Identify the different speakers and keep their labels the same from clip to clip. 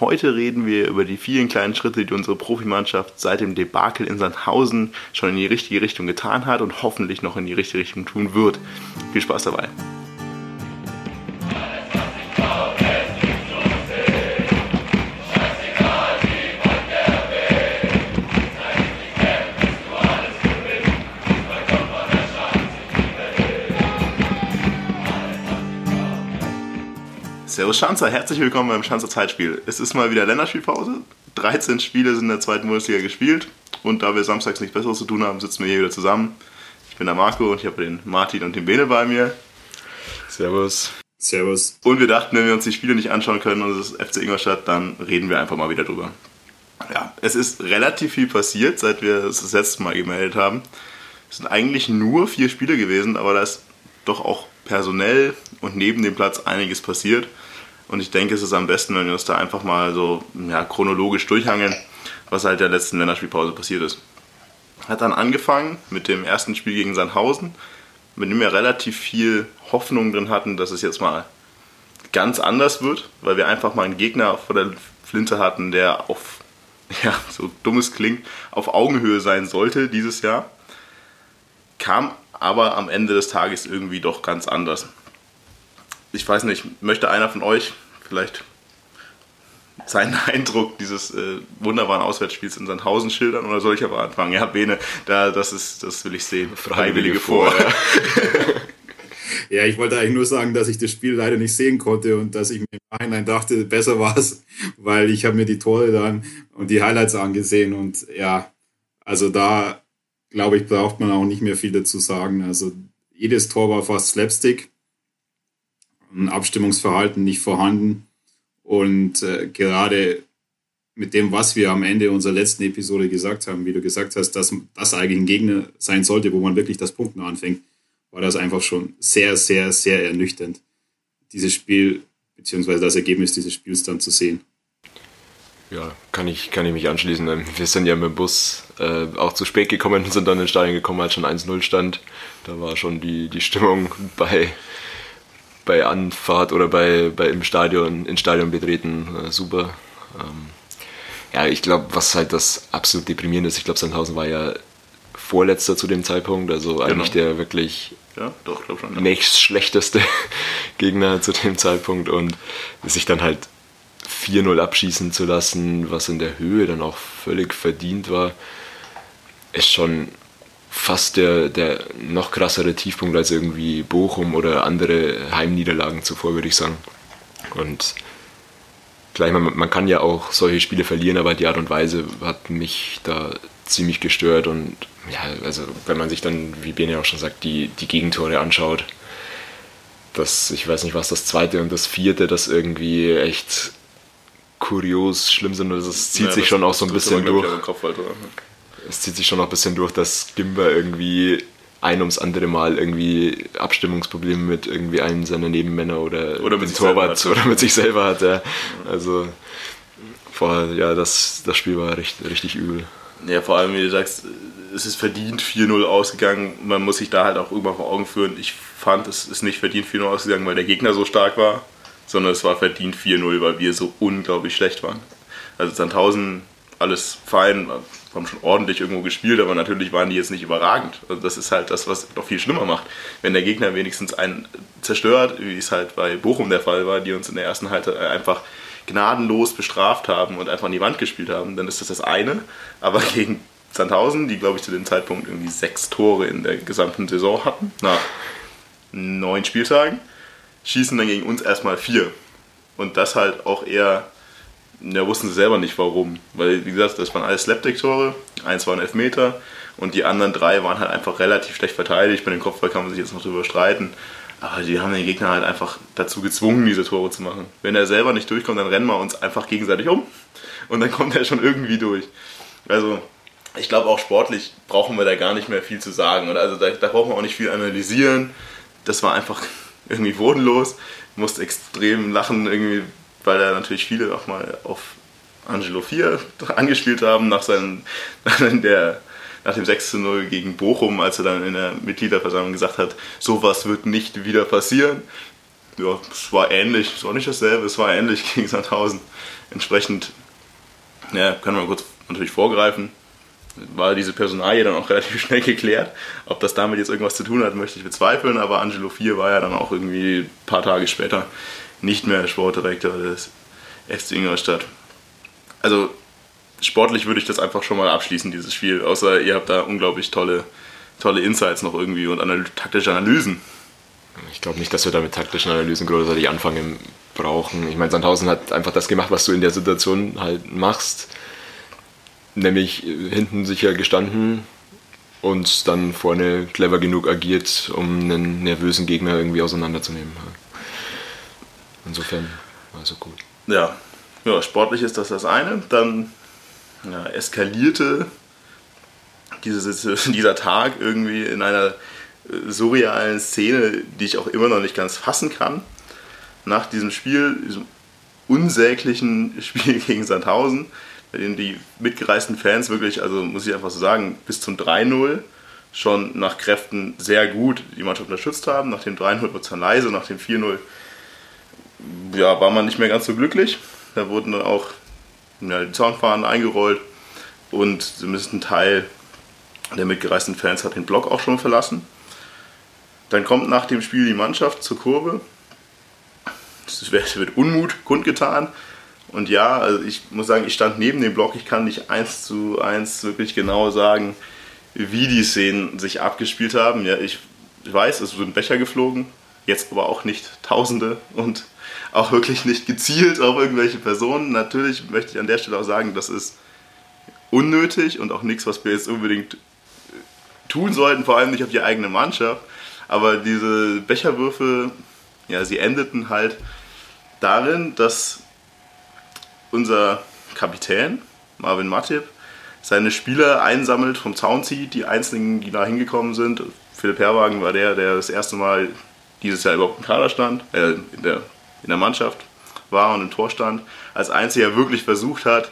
Speaker 1: Heute reden wir über die vielen kleinen Schritte, die unsere Profimannschaft seit dem Debakel in Sandhausen schon in die richtige Richtung getan hat und hoffentlich noch in die richtige Richtung tun wird. Viel Spaß dabei. Servus Schanzer, herzlich willkommen beim Schanzer Zeitspiel. Es ist mal wieder Länderspielpause. 13 Spiele sind in der zweiten Bundesliga gespielt und da wir samstags nichts Besseres zu tun haben, sitzen wir hier wieder zusammen. Ich bin der Marco und ich habe den Martin und den Bene bei mir.
Speaker 2: Servus.
Speaker 3: Servus.
Speaker 1: Und wir dachten, wenn wir uns die Spiele nicht anschauen können und es ist FC Ingolstadt, dann reden wir einfach mal wieder drüber. Ja, es ist relativ viel passiert, seit wir es das letzte Mal gemeldet haben. Es sind eigentlich nur vier Spiele gewesen, aber da ist doch auch personell und neben dem Platz einiges passiert. Und ich denke, es ist am besten, wenn wir uns da einfach mal so ja, chronologisch durchhangeln, was halt der letzten Länderspielpause passiert ist. Hat dann angefangen mit dem ersten Spiel gegen Sandhausen, mit dem wir relativ viel Hoffnung drin hatten, dass es jetzt mal ganz anders wird, weil wir einfach mal einen Gegner vor der Flinte hatten, der auf, ja, so dumm es klingt, auf Augenhöhe sein sollte dieses Jahr. Kam aber am Ende des Tages irgendwie doch ganz anders ich weiß nicht, möchte einer von euch vielleicht seinen Eindruck dieses äh, wunderbaren Auswärtsspiels in Sandhausen schildern oder soll ich aber anfangen? Ja, Bene, da, das, ist, das will ich sehen.
Speaker 2: Freiwillige, Freiwillige vor. vor.
Speaker 3: ja, ich wollte eigentlich nur sagen, dass ich das Spiel leider nicht sehen konnte und dass ich mir im Nachhinein dachte, besser war es, weil ich habe mir die Tore dann und die Highlights angesehen und ja, also da glaube ich, braucht man auch nicht mehr viel dazu sagen. Also jedes Tor war fast Slapstick ein Abstimmungsverhalten nicht vorhanden. Und äh, gerade mit dem, was wir am Ende unserer letzten Episode gesagt haben, wie du gesagt hast, dass das eigentlich ein Gegner sein sollte, wo man wirklich das Punkten anfängt, war das einfach schon sehr, sehr, sehr ernüchternd, dieses Spiel beziehungsweise das Ergebnis dieses Spiels dann zu sehen.
Speaker 2: Ja, kann ich, kann ich mich anschließen. Wir sind ja mit dem Bus äh, auch zu spät gekommen und sind dann ins Stadion gekommen, als schon 1-0 stand. Da war schon die, die Stimmung bei bei Anfahrt oder bei, bei im Stadion, ins Stadion betreten, äh, super. Ähm, ja, ich glaube, was halt das absolut deprimierende ist, ich glaube, Sandhausen war ja Vorletzter zu dem Zeitpunkt, also genau. eigentlich der wirklich
Speaker 1: ja, doch, schon,
Speaker 2: ja. nächstschlechteste Gegner zu dem Zeitpunkt und sich dann halt 4-0 abschießen zu lassen, was in der Höhe dann auch völlig verdient war, ist schon fast der, der noch krassere Tiefpunkt als irgendwie Bochum oder andere Heimniederlagen zuvor, würde ich sagen. Und gleich, man, man kann ja auch solche Spiele verlieren, aber die Art und Weise hat mich da ziemlich gestört. Und ja, also wenn man sich dann, wie Bene auch schon sagt, die, die Gegentore anschaut, das, ich weiß nicht, was das zweite und das vierte, das irgendwie echt kurios schlimm sind. Das zieht ja, sich das, schon auch so ein bisschen durch. Kopf, Alter es zieht sich schon noch ein bisschen durch, dass Gimba irgendwie ein ums andere Mal irgendwie Abstimmungsprobleme mit irgendwie einem seiner Nebenmänner oder,
Speaker 1: oder mit dem Torwart
Speaker 2: oder mit sich selber hat. Ja. Also vor, ja, das, das Spiel war recht, richtig übel.
Speaker 1: Ja, vor allem, wie du sagst, es ist verdient 4-0 ausgegangen. Man muss sich da halt auch irgendwann vor Augen führen. Ich fand, es ist nicht verdient 4-0 ausgegangen, weil der Gegner so stark war, sondern es war verdient 4-0, weil wir so unglaublich schlecht waren. Also Sandhausen, alles fein, haben schon ordentlich irgendwo gespielt, aber natürlich waren die jetzt nicht überragend. Also das ist halt das, was noch viel schlimmer macht. Wenn der Gegner wenigstens einen zerstört, wie es halt bei Bochum der Fall war, die uns in der ersten Halbzeit einfach gnadenlos bestraft haben und einfach an die Wand gespielt haben, dann ist das das eine. Aber gegen Sandhausen, die glaube ich zu dem Zeitpunkt irgendwie sechs Tore in der gesamten Saison hatten, nach neun Spieltagen, schießen dann gegen uns erstmal vier. Und das halt auch eher ja, wussten sie selber nicht warum. Weil, wie gesagt, das waren alles Slapdick-Tore, eins war ein Elfmeter und die anderen drei waren halt einfach relativ schlecht verteidigt. Bei dem Kopfball kann man sich jetzt noch drüber streiten. Aber die haben den Gegner halt einfach dazu gezwungen, diese Tore zu machen. Wenn er selber nicht durchkommt, dann rennen wir uns einfach gegenseitig um und dann kommt er schon irgendwie durch. Also ich glaube auch sportlich brauchen wir da gar nicht mehr viel zu sagen. Oder? Also da, da brauchen wir auch nicht viel analysieren. Das war einfach irgendwie bodenlos. Musste extrem lachen, irgendwie, weil da natürlich viele auch mal auf Angelo 4 angespielt haben nach, seinem, nach, der, nach dem 6 zu 0 gegen Bochum, als er dann in der Mitgliederversammlung gesagt hat, sowas wird nicht wieder passieren. Ja, es war ähnlich, es war nicht dasselbe, es war ähnlich gegen Sandhausen. Entsprechend, ja, können wir kurz natürlich vorgreifen war diese Personalie dann auch relativ schnell geklärt. Ob das damit jetzt irgendwas zu tun hat, möchte ich bezweifeln, aber Angelo 4 war ja dann auch irgendwie ein paar Tage später nicht mehr Sportdirektor des FC Ingolstadt. Also sportlich würde ich das einfach schon mal abschließen, dieses Spiel, außer ihr habt da unglaublich tolle, tolle Insights noch irgendwie und anal taktische Analysen.
Speaker 2: Ich glaube nicht, dass wir da mit taktischen Analysen großartig anfangen brauchen. Ich meine, Sandhausen hat einfach das gemacht, was du in der Situation halt machst nämlich hinten sicher gestanden und dann vorne clever genug agiert, um einen nervösen Gegner irgendwie auseinanderzunehmen. Insofern also gut.
Speaker 1: Ja. ja, sportlich ist das das eine. Dann ja, eskalierte diese, dieser Tag irgendwie in einer äh, surrealen Szene, die ich auch immer noch nicht ganz fassen kann. Nach diesem Spiel, diesem unsäglichen Spiel gegen Sandhausen, bei denen die mitgereisten Fans wirklich, also muss ich einfach so sagen, bis zum 3-0 schon nach Kräften sehr gut die Mannschaft unterstützt haben. Nach dem 3-0 wurde es dann leise, nach dem 4-0 ja, war man nicht mehr ganz so glücklich. Da wurden dann auch ja, die Zaunfahnen eingerollt und zumindest ein Teil der mitgereisten Fans hat den Block auch schon verlassen. Dann kommt nach dem Spiel die Mannschaft zur Kurve. Es wird Unmut kundgetan. Und ja, also ich muss sagen, ich stand neben dem Block. Ich kann nicht eins zu eins wirklich genau sagen, wie die Szenen sich abgespielt haben. Ja, ich weiß, es sind Becher geflogen, jetzt aber auch nicht Tausende und auch wirklich nicht gezielt auf irgendwelche Personen. Natürlich möchte ich an der Stelle auch sagen, das ist unnötig und auch nichts, was wir jetzt unbedingt tun sollten, vor allem nicht auf die eigene Mannschaft. Aber diese Becherwürfe, ja, sie endeten halt darin, dass unser Kapitän, Marvin Matip, seine Spieler einsammelt, vom Zaun zieht, die einzelnen, die da hingekommen sind. Philipp Herwagen war der, der das erste Mal dieses Jahr überhaupt im Kader stand, äh, in, der, in der Mannschaft war und im Tor stand, als einziger wirklich versucht hat,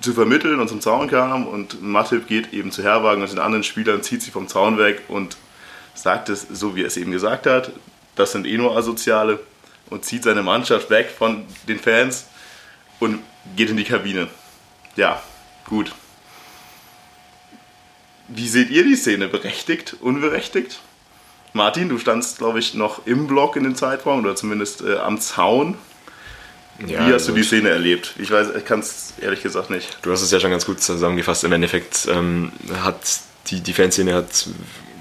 Speaker 1: zu vermitteln und zum Zaun kam und Matip geht eben zu Herwagen und den anderen Spielern zieht sie vom Zaun weg und sagt es so, wie er es eben gesagt hat, das sind eh nur Asoziale und zieht seine Mannschaft weg von den Fans und geht in die Kabine. Ja, gut. Wie seht ihr die Szene? Berechtigt, unberechtigt? Martin, du standst, glaube ich, noch im Block in dem Zeitraum oder zumindest äh, am Zaun. Ja, Wie hast du die Szene erlebt? Ich weiß, ich kann es ehrlich gesagt nicht.
Speaker 2: Du hast es ja schon ganz gut zusammengefasst. Im Endeffekt ähm, hat die, die Fanszene hat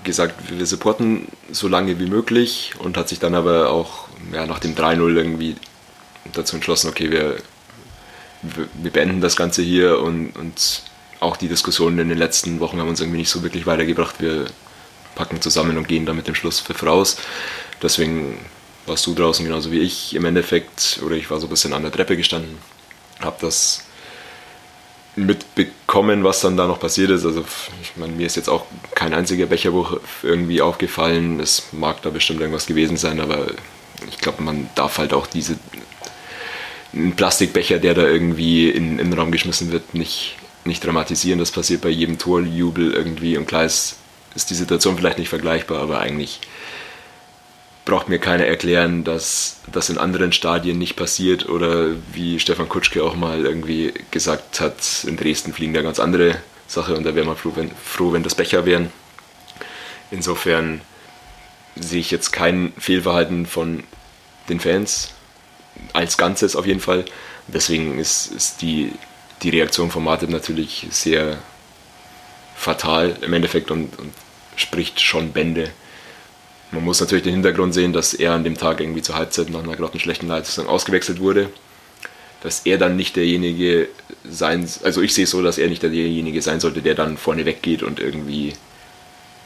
Speaker 2: gesagt, wir supporten so lange wie möglich und hat sich dann aber auch ja, nach dem 3-0 irgendwie dazu entschlossen, okay, wir wir beenden das Ganze hier und, und auch die Diskussionen in den letzten Wochen haben uns irgendwie nicht so wirklich weitergebracht. Wir packen zusammen und gehen dann mit dem Schlusspfiff raus. Deswegen warst du draußen genauso wie ich im Endeffekt, oder ich war so ein bisschen an der Treppe gestanden, habe das mitbekommen, was dann da noch passiert ist. Also ich meine, mir ist jetzt auch kein einziger Becherbuch irgendwie aufgefallen. Es mag da bestimmt irgendwas gewesen sein, aber ich glaube, man darf halt auch diese ein Plastikbecher, der da irgendwie in, in den Raum geschmissen wird, nicht, nicht dramatisieren. Das passiert bei jedem Torjubel irgendwie. Und klar ist, ist die Situation vielleicht nicht vergleichbar, aber eigentlich braucht mir keiner erklären, dass das in anderen Stadien nicht passiert oder wie Stefan Kutschke auch mal irgendwie gesagt hat, in Dresden fliegen da ganz andere Sache und da wäre man froh wenn, froh, wenn das Becher wären. Insofern sehe ich jetzt kein Fehlverhalten von den Fans als Ganzes auf jeden Fall. Deswegen ist, ist die, die Reaktion von Martin natürlich sehr fatal im Endeffekt und, und spricht schon Bände. Man muss natürlich den Hintergrund sehen, dass er an dem Tag irgendwie zur Halbzeit nach einer grottenschlechten Leistung ausgewechselt wurde. Dass er dann nicht derjenige sein, also ich sehe es so, dass er nicht derjenige sein sollte, der dann vorne weggeht und irgendwie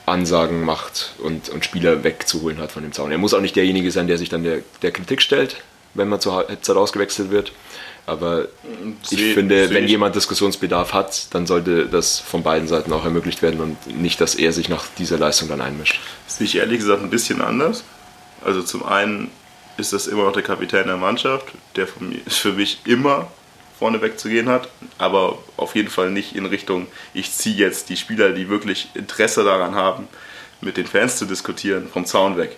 Speaker 2: Ansagen macht und, und Spieler wegzuholen hat von dem Zaun. Er muss auch nicht derjenige sein, der sich dann der, der Kritik stellt, wenn man zur Halbzeit ausgewechselt wird. Aber ich seh, finde, seh wenn jemand Diskussionsbedarf hat, dann sollte das von beiden Seiten auch ermöglicht werden und nicht, dass er sich nach dieser Leistung dann einmischt.
Speaker 1: Das sehe ich ehrlich gesagt ein bisschen anders. Also zum einen ist das immer noch der Kapitän der Mannschaft, der für mich immer vorne wegzugehen hat, aber auf jeden Fall nicht in Richtung, ich ziehe jetzt die Spieler, die wirklich Interesse daran haben, mit den Fans zu diskutieren, vom Zaun weg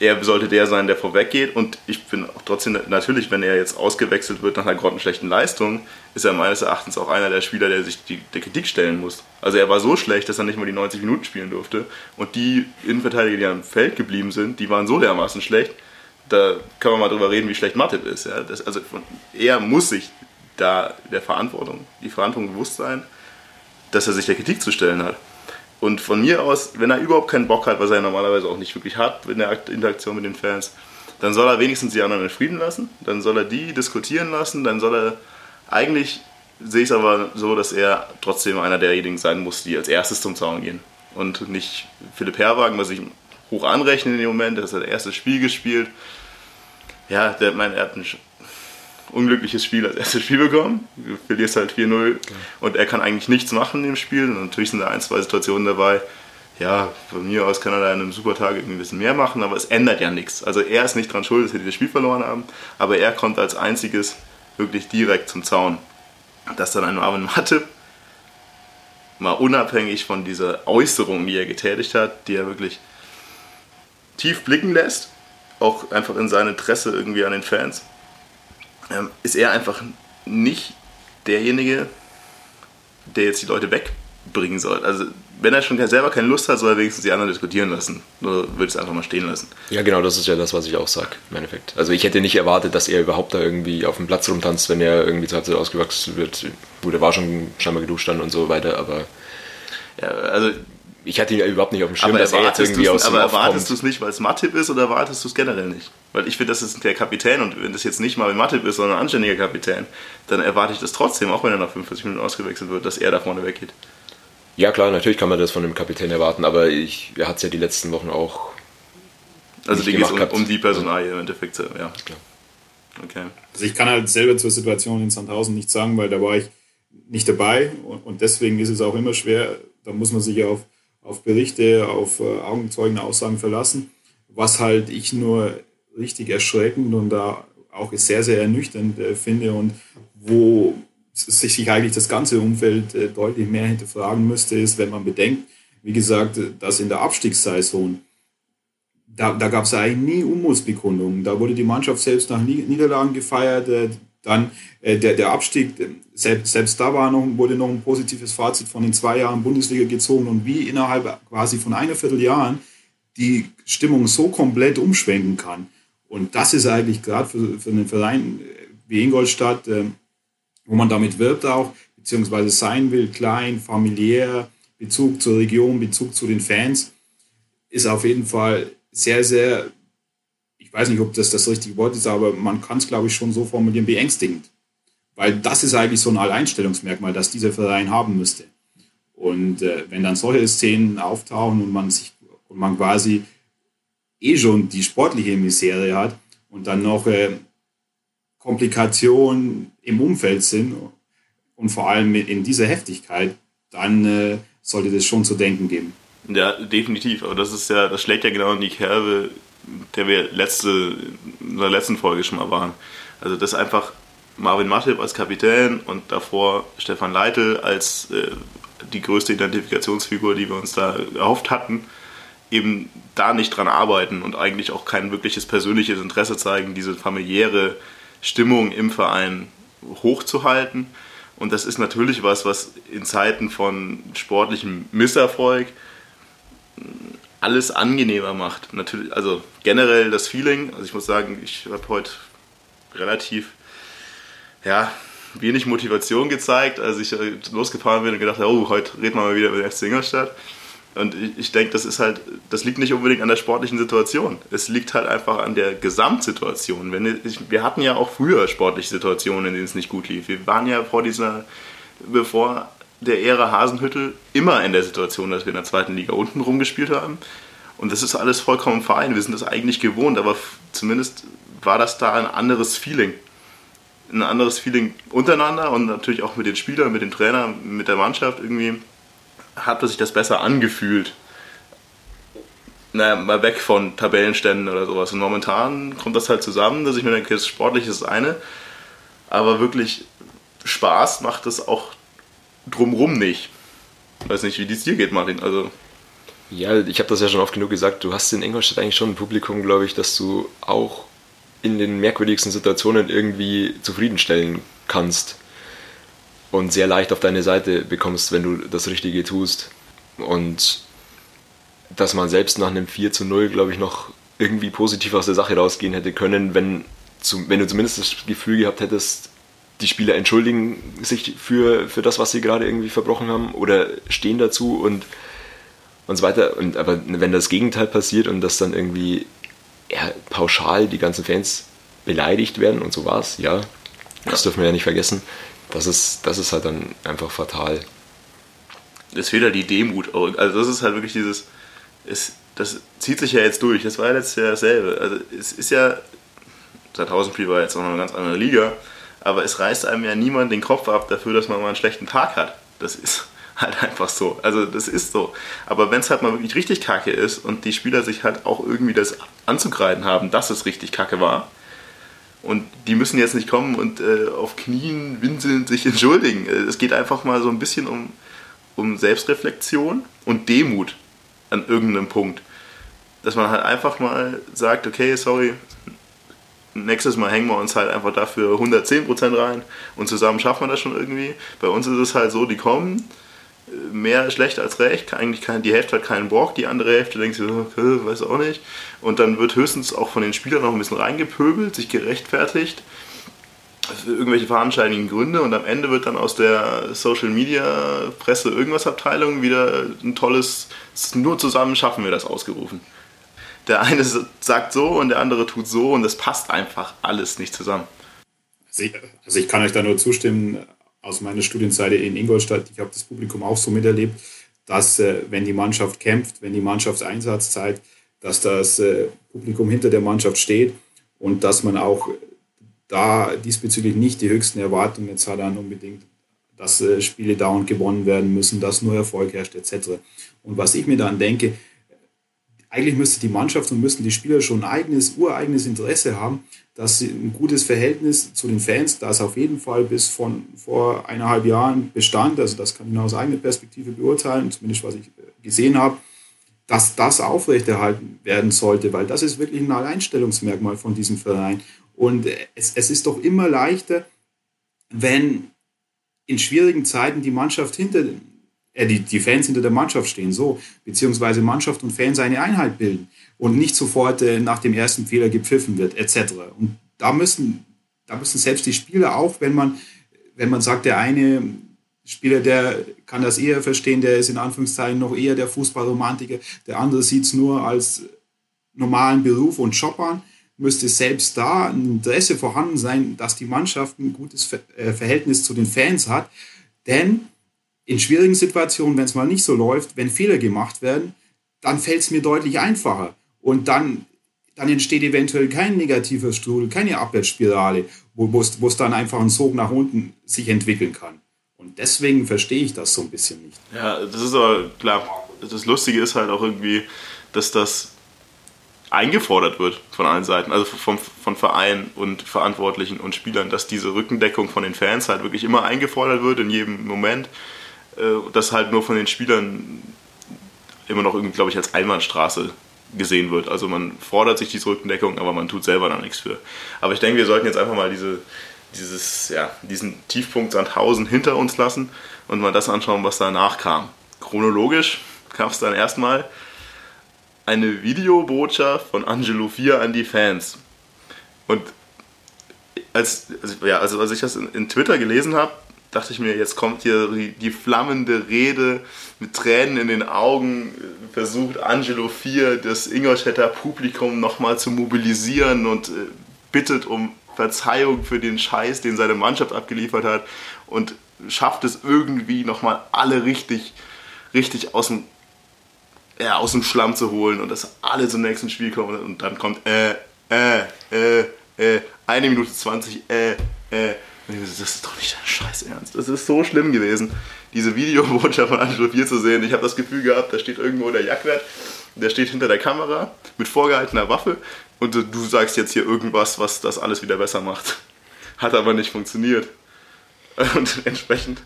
Speaker 1: er sollte der sein, der vorweggeht. Und ich bin auch trotzdem, natürlich, wenn er jetzt ausgewechselt wird nach einer grottenschlechten Leistung, ist er meines Erachtens auch einer der Spieler, der sich die, der Kritik stellen muss. Also er war so schlecht, dass er nicht mal die 90 Minuten spielen durfte. Und die Innenverteidiger, die am Feld geblieben sind, die waren so dermaßen schlecht. Da kann man mal drüber reden, wie schlecht Matip ist. Ja. Das, also er muss sich da der Verantwortung, die Verantwortung bewusst sein, dass er sich der Kritik zu stellen hat. Und von mir aus, wenn er überhaupt keinen Bock hat, was er normalerweise auch nicht wirklich hat in der Interaktion mit den Fans, dann soll er wenigstens die anderen in Frieden lassen, dann soll er die diskutieren lassen, dann soll er eigentlich sehe ich es aber so, dass er trotzdem einer derjenigen sein muss, die als erstes zum Zaun gehen. Und nicht Philipp Herwagen, was ich hoch anrechne in dem Moment, der hat das erste Spiel gespielt. Ja, der, mein, er hat ein unglückliches Spiel als erstes Spiel bekommen. Du verlierst halt 4-0 und er kann eigentlich nichts machen im Spiel. Und natürlich sind da ein, zwei Situationen dabei. Ja, von mir aus kann er da an einem super Tag irgendwie ein bisschen mehr machen, aber es ändert ja nichts. Also er ist nicht dran schuld, dass wir dieses Spiel verloren haben, aber er kommt als einziges wirklich direkt zum Zaun. Dass dann ein Marvin Matte mal unabhängig von dieser Äußerung, die er getätigt hat, die er wirklich tief blicken lässt, auch einfach in sein Interesse irgendwie an den Fans, ähm, ist er einfach nicht derjenige, der jetzt die Leute wegbringen soll. Also wenn er schon selber keine Lust hat, soll er wenigstens die anderen diskutieren lassen. Oder würde es einfach mal stehen lassen.
Speaker 2: Ja, genau, das ist ja das, was ich auch sage, im Endeffekt. Also ich hätte nicht erwartet, dass er überhaupt da irgendwie auf dem Platz rumtanzt, wenn er irgendwie zur Halbzeit ausgewachsen wird. Gut, er war schon scheinbar geduscht dann und so weiter, aber... Ja, also ich hatte ihn ja überhaupt nicht auf dem Schirm,
Speaker 1: aber dass er jetzt irgendwie aus Aber erwartest du es nicht, weil es Matip ist oder erwartest du es generell nicht? Weil ich finde, das ist der Kapitän und wenn das jetzt nicht mal Matip ist, sondern ein anständiger Kapitän, dann erwarte ich das trotzdem, auch wenn er nach 45 Minuten ausgewechselt wird, dass er da vorne weggeht.
Speaker 2: Ja klar, natürlich kann man das von dem Kapitän erwarten, aber ich, er hat es ja die letzten Wochen auch.
Speaker 1: Also die geht es um, um, die Personalie im Endeffekt, ja. Klar.
Speaker 3: Okay. Also ich kann halt selber zur Situation in Sandhausen nicht sagen, weil da war ich nicht dabei und, und deswegen ist es auch immer schwer, da muss man sich auf auf Berichte, auf äh, Augenzeugenaussagen verlassen, was halt ich nur richtig erschreckend und da auch sehr, sehr ernüchternd äh, finde und wo sich eigentlich das ganze Umfeld äh, deutlich mehr hinterfragen müsste, ist, wenn man bedenkt, wie gesagt, dass in der Abstiegssaison da, da gab es eigentlich nie Unmutsbekundungen. Da wurde die Mannschaft selbst nach Niederlagen gefeiert. Dann äh, der, der Abstieg, äh, selbst, selbst da war noch, wurde noch ein positives Fazit von den zwei Jahren Bundesliga gezogen und wie innerhalb quasi von einer Vierteljahren die Stimmung so komplett umschwenken kann. Und das ist eigentlich gerade für, für einen Verein äh, wie Ingolstadt, äh, wo man damit wirbt auch, beziehungsweise sein will, klein, familiär, Bezug zur Region, Bezug zu den Fans, ist auf jeden Fall sehr, sehr ich weiß nicht, ob das das richtige Wort ist, aber man kann es, glaube ich, schon so formulieren, beängstigend. Weil das ist eigentlich so ein Alleinstellungsmerkmal, das dieser Verein haben müsste. Und äh, wenn dann solche Szenen auftauchen und man sich und man quasi eh schon die sportliche Misere hat und dann noch äh, Komplikationen im Umfeld sind und vor allem in dieser Heftigkeit, dann äh, sollte das schon zu denken geben.
Speaker 1: Ja, definitiv. Aber das ist ja, das schlägt ja genau in die Kerbe der wir letzte, in der letzten Folge schon mal waren. Also das einfach Marvin Matip als Kapitän und davor Stefan Leitl als äh, die größte Identifikationsfigur, die wir uns da erhofft hatten, eben da nicht dran arbeiten und eigentlich auch kein wirkliches persönliches Interesse zeigen, diese familiäre Stimmung im Verein hochzuhalten. Und das ist natürlich was, was in Zeiten von sportlichem Misserfolg alles angenehmer macht. Natürlich, also generell das Feeling. Also ich muss sagen, ich habe heute relativ ja, wenig Motivation gezeigt, als ich äh, losgefahren bin und gedacht habe, oh, heute reden wir mal wieder über den FC Ingolstadt. Und ich, ich denke, das ist halt, das liegt nicht unbedingt an der sportlichen Situation. Es liegt halt einfach an der Gesamtsituation. Wenn ich, wir hatten ja auch früher sportliche Situationen, in denen es nicht gut lief. Wir waren ja vor dieser, bevor der Ära Hasenhüttel immer in der Situation, dass wir in der zweiten Liga unten rumgespielt haben. Und das ist alles vollkommen fein. Wir sind das eigentlich gewohnt, aber zumindest war das da ein anderes Feeling. ein anderes Feeling untereinander und natürlich auch mit den Spielern, mit den Trainern, mit der Mannschaft irgendwie hat sich das besser angefühlt. Naja, mal weg von Tabellenständen oder sowas. Und momentan kommt das halt zusammen, dass ich mir denke, sportlich ist das eine, aber wirklich Spaß macht es auch drumrum nicht. Ich weiß nicht, wie es dir geht, Martin. Also
Speaker 2: ja, ich habe das ja schon oft genug gesagt. Du hast in Ingolstadt eigentlich schon ein Publikum, glaube ich, dass du auch in den merkwürdigsten Situationen irgendwie zufriedenstellen kannst und sehr leicht auf deine Seite bekommst, wenn du das Richtige tust. Und dass man selbst nach einem 4 zu 0, glaube ich, noch irgendwie positiv aus der Sache rausgehen hätte können, wenn, wenn du zumindest das Gefühl gehabt hättest, die Spieler entschuldigen sich für, für das, was sie gerade irgendwie verbrochen haben oder stehen dazu und, und so weiter. Und, aber wenn das Gegenteil passiert und dass dann irgendwie ja, pauschal die ganzen Fans beleidigt werden und so war es, ja, das dürfen wir ja nicht vergessen, das ist, das ist halt dann einfach fatal.
Speaker 1: Es fehlt halt die Demut. Also das ist halt wirklich dieses, es, das zieht sich ja jetzt durch. Das war ja letztes Jahr dasselbe. Also es ist ja, 2000 Spiel war jetzt noch eine ganz andere Liga, aber es reißt einem ja niemand den Kopf ab dafür, dass man mal einen schlechten Tag hat. Das ist halt einfach so. Also das ist so. Aber wenn es halt mal wirklich richtig kacke ist und die Spieler sich halt auch irgendwie das anzugreifen haben, dass es richtig kacke war, und die müssen jetzt nicht kommen und äh, auf Knien winselnd sich entschuldigen. Äh, es geht einfach mal so ein bisschen um, um Selbstreflexion und Demut an irgendeinem Punkt. Dass man halt einfach mal sagt, okay, sorry, nächstes Mal hängen wir uns halt einfach dafür 110% rein und zusammen schaffen wir das schon irgendwie. Bei uns ist es halt so, die kommen, mehr schlecht als recht, eigentlich kann, die Hälfte hat keinen Bock, die andere Hälfte denkt sich, okay, weiß auch nicht. Und dann wird höchstens auch von den Spielern noch ein bisschen reingepöbelt, sich gerechtfertigt für irgendwelche veranscheinigenden Gründe und am Ende wird dann aus der Social Media Presse irgendwas Abteilung wieder ein tolles, nur zusammen schaffen wir das ausgerufen der eine sagt so und der andere tut so und das passt einfach alles nicht zusammen.
Speaker 3: Also ich, also ich kann euch da nur zustimmen, aus meiner Studienzeit in Ingolstadt, ich habe das Publikum auch so miterlebt, dass äh, wenn die Mannschaft kämpft, wenn die Mannschaft Einsatz zeigt, dass das äh, Publikum hinter der Mannschaft steht und dass man auch da diesbezüglich nicht die höchsten Erwartungen jetzt hat an unbedingt, dass äh, Spiele dauernd gewonnen werden müssen, dass nur Erfolg herrscht etc. Und was ich mir dann denke, eigentlich müsste die Mannschaft und müssten die Spieler schon ein eigenes, ureigenes Interesse haben, dass sie ein gutes Verhältnis zu den Fans, das auf jeden Fall bis von vor eineinhalb Jahren bestand, also das kann ich aus eigener Perspektive beurteilen, zumindest was ich äh, gesehen habe, dass das aufrechterhalten werden sollte, weil das ist wirklich ein Alleinstellungsmerkmal von diesem Verein. Und es, es ist doch immer leichter, wenn in schwierigen Zeiten die Mannschaft hinter äh, die, die Fans hinter der Mannschaft stehen, so, beziehungsweise Mannschaft und Fans eine Einheit bilden und nicht sofort äh, nach dem ersten Fehler gepfiffen wird, etc. Und da müssen, da müssen selbst die Spieler auch, wenn man, wenn man sagt, der eine Spieler, der kann das eher verstehen, der ist in Anführungszeichen noch eher der Fußballromantiker, der andere sieht es nur als normalen Beruf und Job an, müsste selbst da ein Interesse vorhanden sein, dass die Mannschaft ein gutes äh, Verhältnis zu den Fans hat. Denn in schwierigen Situationen, wenn es mal nicht so läuft, wenn Fehler gemacht werden, dann fällt es mir deutlich einfacher. Und dann, dann entsteht eventuell kein negativer Strudel, keine Abwärtsspirale, wo es dann einfach ein Sog nach unten sich entwickeln kann. Und deswegen verstehe ich das so ein bisschen nicht.
Speaker 1: Ja, das ist aber klar. Das Lustige ist halt auch irgendwie, dass das eingefordert wird von allen Seiten, also vom, von Vereinen und Verantwortlichen und Spielern, dass diese Rückendeckung von den Fans halt wirklich immer eingefordert wird in jedem Moment das halt nur von den Spielern immer noch irgendwie, glaube ich, als Einbahnstraße gesehen wird. Also man fordert sich diese Rückendeckung, aber man tut selber da nichts für. Aber ich denke, wir sollten jetzt einfach mal diese, dieses, ja, diesen Tiefpunkt Sandhausen hinter uns lassen und mal das anschauen, was danach kam. Chronologisch gab es dann erstmal eine Videobotschaft von Angelo 4 an die Fans. Und als, also, ja, also als ich das in, in Twitter gelesen habe, dachte ich mir, jetzt kommt hier die flammende Rede mit Tränen in den Augen, versucht Angelo 4 das Ingolstädter Publikum nochmal zu mobilisieren und äh, bittet um Verzeihung für den Scheiß, den seine Mannschaft abgeliefert hat und schafft es irgendwie nochmal alle richtig, richtig aus dem, ja, aus dem Schlamm zu holen und dass alle zum nächsten Spiel kommen und dann kommt äh, äh, äh, äh, eine Minute 20, äh, Äh, das ist doch nicht dein Scheiß Ernst. Das ist so schlimm gewesen, diese Videobotschaft von Angelo 4 zu sehen. Ich habe das Gefühl gehabt, da steht irgendwo der Jackwert, der steht hinter der Kamera mit vorgehaltener Waffe und du sagst jetzt hier irgendwas, was das alles wieder besser macht. Hat aber nicht funktioniert. Und entsprechend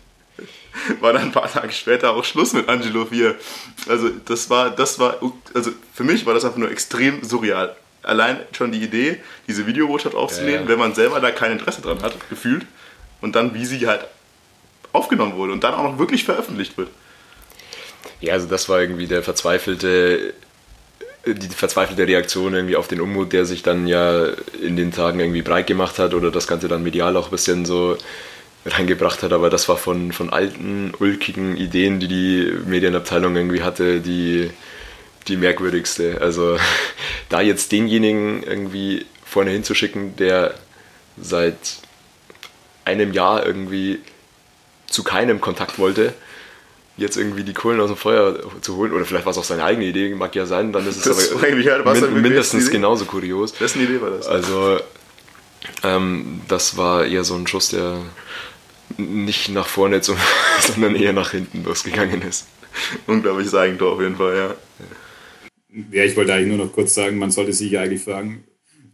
Speaker 1: war dann ein paar Tage später auch Schluss mit Angelo 4. Also das war, das war, also für mich war das einfach nur extrem surreal. Allein schon die Idee, diese Videobotschaft aufzunehmen, ja, ja. wenn man selber da kein Interesse dran hat, gefühlt. Und dann, wie sie halt aufgenommen wurde und dann auch noch wirklich veröffentlicht wird.
Speaker 2: Ja, also das war irgendwie der verzweifelte, die verzweifelte Reaktion irgendwie auf den Unmut, der sich dann ja in den Tagen irgendwie breit gemacht hat oder das Ganze dann medial auch ein bisschen so reingebracht hat, aber das war von, von alten, ulkigen Ideen, die die Medienabteilung irgendwie hatte, die, die merkwürdigste. Also da jetzt denjenigen irgendwie vorne hinzuschicken, der seit einem Jahr irgendwie zu keinem Kontakt wollte, jetzt irgendwie die Kohlen aus dem Feuer zu holen, oder vielleicht war es auch seine eigene Idee, mag ja sein, dann ist es das aber min mindestens genauso kurios.
Speaker 1: Wessen Idee war das?
Speaker 2: Also ähm, das war eher so ein Schuss, der nicht nach vorne, sondern eher nach hinten losgegangen ist.
Speaker 1: Unglaubliches Eigentor auf jeden Fall, ja.
Speaker 3: Ja, ich wollte eigentlich nur noch kurz sagen, man sollte sich eigentlich fragen,